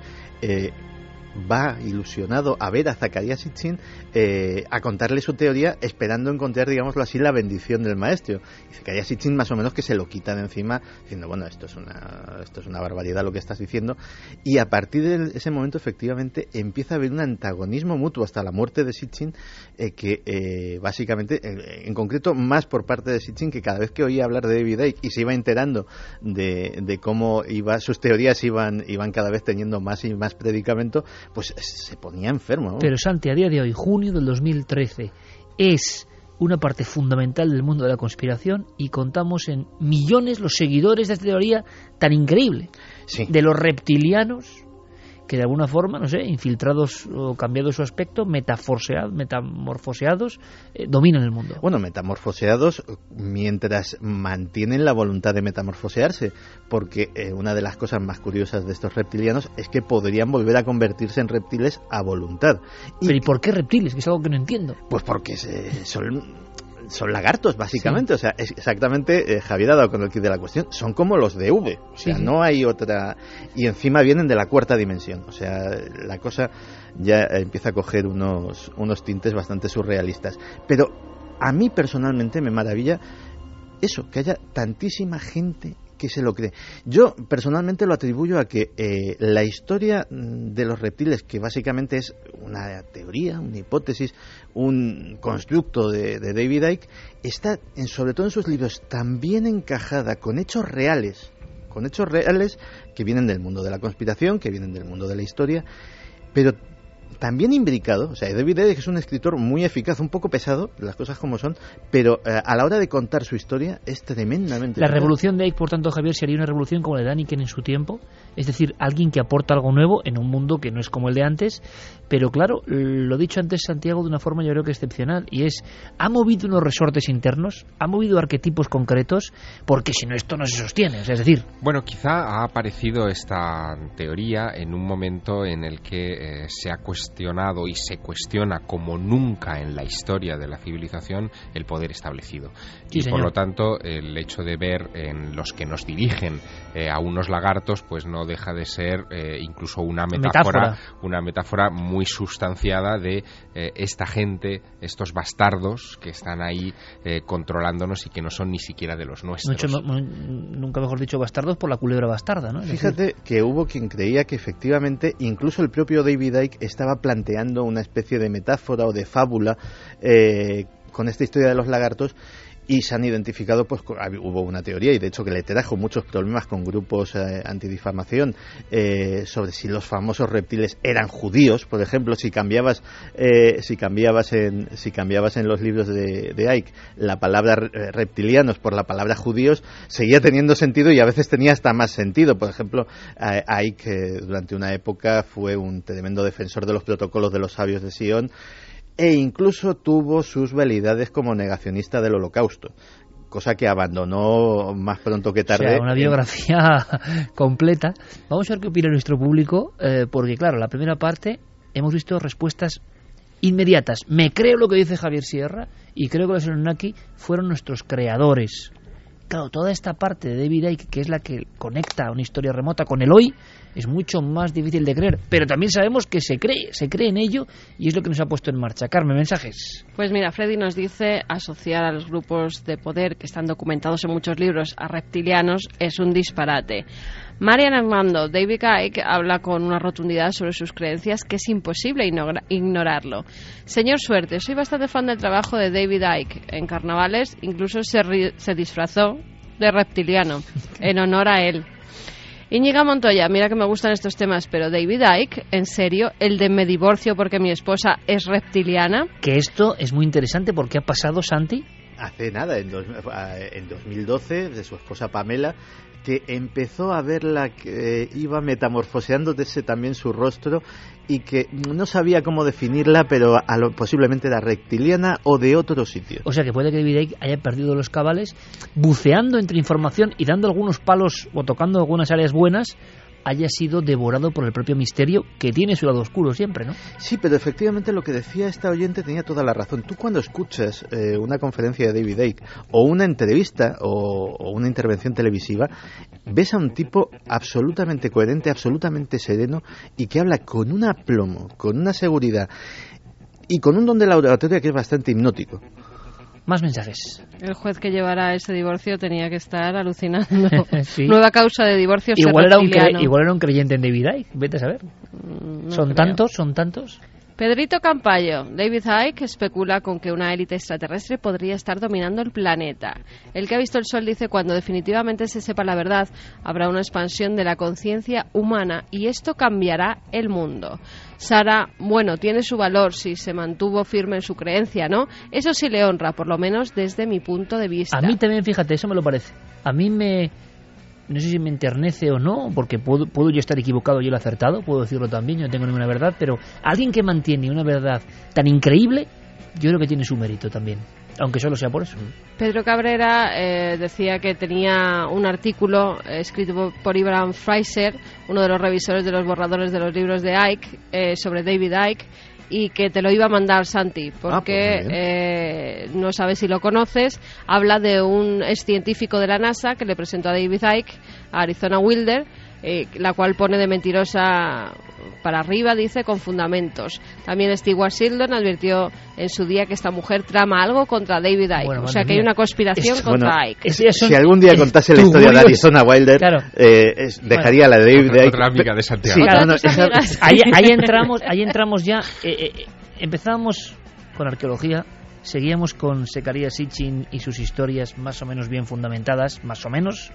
va ilusionado a ver a Zacarías Sitchin eh, a contarle su teoría esperando encontrar, digámoslo así, la bendición del maestro. Y Zacarías Sitchin más o menos que se lo quita de encima diciendo, bueno, esto es una, esto es una barbaridad lo que estás diciendo. Y a partir de ese momento efectivamente empieza a haber un antagonismo mutuo hasta la muerte de Sitchin eh, que eh, básicamente, en concreto más por parte de Sitchin que cada vez que oía hablar de David Icke y se iba enterando de, de cómo iba, sus teorías iban, iban cada vez teniendo más y más predicamento, pues se ponía enfermo. Pero Santi, a día de hoy, junio del 2013, es una parte fundamental del mundo de la conspiración y contamos en millones los seguidores de esta teoría tan increíble. De los reptilianos que de alguna forma, no sé, infiltrados o cambiado su aspecto, metamorfoseados, eh, dominan el mundo. Bueno, metamorfoseados mientras mantienen la voluntad de metamorfosearse, porque eh, una de las cosas más curiosas de estos reptilianos es que podrían volver a convertirse en reptiles a voluntad. ¿Pero y por qué reptiles? Que es algo que no entiendo. Pues porque son son lagartos, básicamente. O sea, es exactamente, eh, Javier ha dado con el kit de la cuestión, son como los de V. O sea, no hay otra. Y encima vienen de la cuarta dimensión. O sea, la cosa ya empieza a coger unos, unos tintes bastante surrealistas. Pero a mí personalmente me maravilla eso, que haya tantísima gente que se lo cree. Yo personalmente lo atribuyo a que eh, la historia mm, de los reptiles, que básicamente es una teoría, una hipótesis, un constructo de, David Icke, está, en, sobre todo en sus libros, tan bien encajada con hechos reales, con hechos reales que vienen del mundo de la conspiración, que vienen del mundo de la historia, pero también imbricado, o sea, David Icke es un escritor muy eficaz, un poco pesado, las cosas como son, pero eh, a la hora de contar su historia es tremendamente. La revolución de Icke, por tanto, Javier, sería una revolución como la de Daniken en su tiempo, es decir, alguien que aporta algo nuevo en un mundo que no es como el de antes, pero claro, lo dicho antes Santiago de una forma yo creo que excepcional, y es, ha movido unos resortes internos, ha movido arquetipos concretos, porque si no esto no se sostiene, es decir... Bueno, quizá ha aparecido esta teoría en un momento en el que eh, se ha cuestionado y se cuestiona como nunca en la historia de la civilización el poder establecido. y por lo tanto, el hecho de ver en los que nos dirigen eh, a unos lagartos, pues no deja de ser eh, incluso una metáfora, una metáfora muy sustanciada de eh, esta gente, estos bastardos que están ahí eh, controlándonos y que no son ni siquiera de los nuestros. nunca mejor dicho bastardos por la culebra bastarda, ¿no? Fíjate que hubo quien creía que efectivamente incluso el propio David Icke estaba planteando una especie de metáfora o de fábula con esta historia de los lagartos y se han identificado, pues hubo una teoría y de hecho que le trajo muchos problemas con grupos eh, antidifamación eh, sobre si los famosos reptiles eran judíos, por ejemplo, si cambiabas eh, si cambiabas en si cambiabas en los libros de, de Ike la palabra reptilianos por la palabra judíos seguía teniendo sentido y a veces tenía hasta más sentido. Por ejemplo, Ike durante una época fue un tremendo defensor de los protocolos de los sabios de Sion e incluso tuvo sus validades como negacionista del holocausto cosa que abandonó más pronto que tarde. O sea, una biografía [laughs] completa. Vamos a ver qué opina nuestro público, eh, porque claro, la primera parte hemos visto respuestas inmediatas. Me creo lo que dice Javier Sierra y creo que los Anunnaki fueron nuestros creadores. Claro, toda esta parte de David Icke, que es la que conecta una historia remota con el hoy, es mucho más difícil de creer. Pero también sabemos que se cree, se cree en ello y es lo que nos ha puesto en marcha. Carmen, mensajes. Pues mira, Freddy nos dice asociar a los grupos de poder que están documentados en muchos libros a reptilianos es un disparate. Marian Armando, David Icke habla con una rotundidad sobre sus creencias que es imposible ignorarlo. Señor Suerte, soy bastante fan del trabajo de David Icke. En carnavales incluso se, se disfrazó de reptiliano, en honor a él. Íñiga Montoya, mira que me gustan estos temas, pero David Icke, en serio, el de me divorcio porque mi esposa es reptiliana. Que esto es muy interesante porque ha pasado, Santi. Hace nada, en, en 2012, de su esposa Pamela, que empezó a verla que iba metamorfoseándose también su rostro y que no sabía cómo definirla, pero a lo, posiblemente era reptiliana o de otro sitio. O sea que puede que David haya perdido los cabales buceando entre información y dando algunos palos o tocando algunas áreas buenas haya sido devorado por el propio misterio que tiene su lado oscuro siempre, ¿no? Sí, pero efectivamente lo que decía esta oyente tenía toda la razón. Tú cuando escuchas eh, una conferencia de David Icke o una entrevista o, o, una intervención televisiva, ves a un tipo absolutamente coherente, absolutamente sereno y que habla con un aplomo, con una seguridad y con un don de la oratoria que es bastante hipnótico. Más mensajes. El juez que llevara ese divorcio tenía que estar alucinando. [laughs] Nueva causa de divorcio. Igual era, un igual era un creyente en David Icke, vete a saber. Mm, son tantos, son tantos. Pedrito Campayo, David Icke especula con que una élite extraterrestre podría estar dominando el planeta. El que ha visto el Sol dice cuando definitivamente se sepa la verdad habrá una expansión de la conciencia humana y esto cambiará el mundo. Sara, bueno, tiene su valor si se mantuvo firme en su creencia, ¿no? Eso sí le honra, por lo menos desde mi punto de vista. A mí también, fíjate, eso me lo parece. A mí me, no sé si me enternece o no, porque puedo, puedo yo estar equivocado y él acertado, puedo decirlo también, yo no tengo ninguna verdad, pero alguien que mantiene una verdad tan increíble, yo creo que tiene su mérito también, aunque solo sea por eso. Pedro Cabrera eh, decía que tenía un artículo escrito por Ibrahim Fraser, uno de los revisores de los borradores de los libros de Ike, eh, sobre David Icke, y que te lo iba a mandar Santi, ah, porque pues eh, no sabes si lo conoces. Habla de un ex científico de la NASA que le presentó a David Icke, a Arizona Wilder, eh, la cual pone de mentirosa para arriba, dice, con fundamentos. También Stewart Shildon advirtió en su día que esta mujer trama algo contra David Icke. o sea que hay una conspiración contra Ike. si algún día contase la historia de Arizona Wilder, eh, dejaría la de David Icke. Otra amiga de Santiago. [laughs] ahí, ahí, entramos, ahí entramos ya. Eh, eh, empezábamos con arqueología, seguíamos con Secaría Sitchin y sus historias más o menos bien fundamentadas, más o menos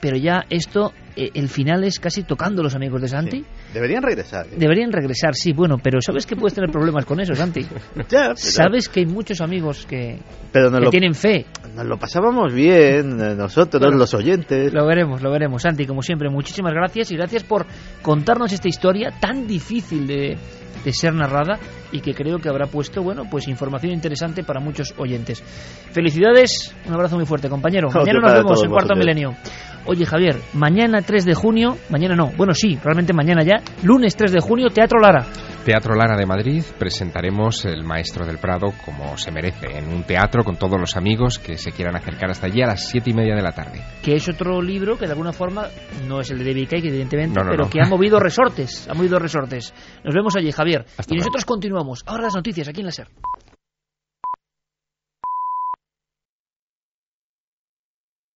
pero ya esto, eh, el final es casi tocando los amigos de Santi. Deberían regresar. ¿eh? Deberían regresar, sí, bueno, pero ¿sabes que puedes tener problemas con eso, Santi? [laughs] ¿Sabes que hay muchos amigos que, pero tienen fe? Nos lo pasábamos bien, eh, nosotros, los oyentes. Lo veremos, lo veremos. Santi, como siempre, muchísimas gracias y gracias por contarnos esta historia tan difícil de, de ser narrada y que creo que habrá puesto, bueno, pues información interesante para muchos oyentes. Felicidades, un abrazo muy fuerte, compañero. Mañana nos vemos en Cuarto Milenio. Oye, Javier, mañana 3 de junio, mañana no, bueno, sí, realmente mañana ya, lunes 3 de junio, Teatro Lara. Teatro Lara de Madrid presentaremos El Maestro del Prado como se merece, en un teatro con todos los amigos que se quieran acercar hasta allí a las siete y media de la tarde. Que es otro libro que de alguna forma no es el de David Cake, evidentemente, pero que ha movido resortes, ha movido resortes. Nos vemos allí, Javier. y nosotros continuamos. Ahora las noticias aquí en la SER.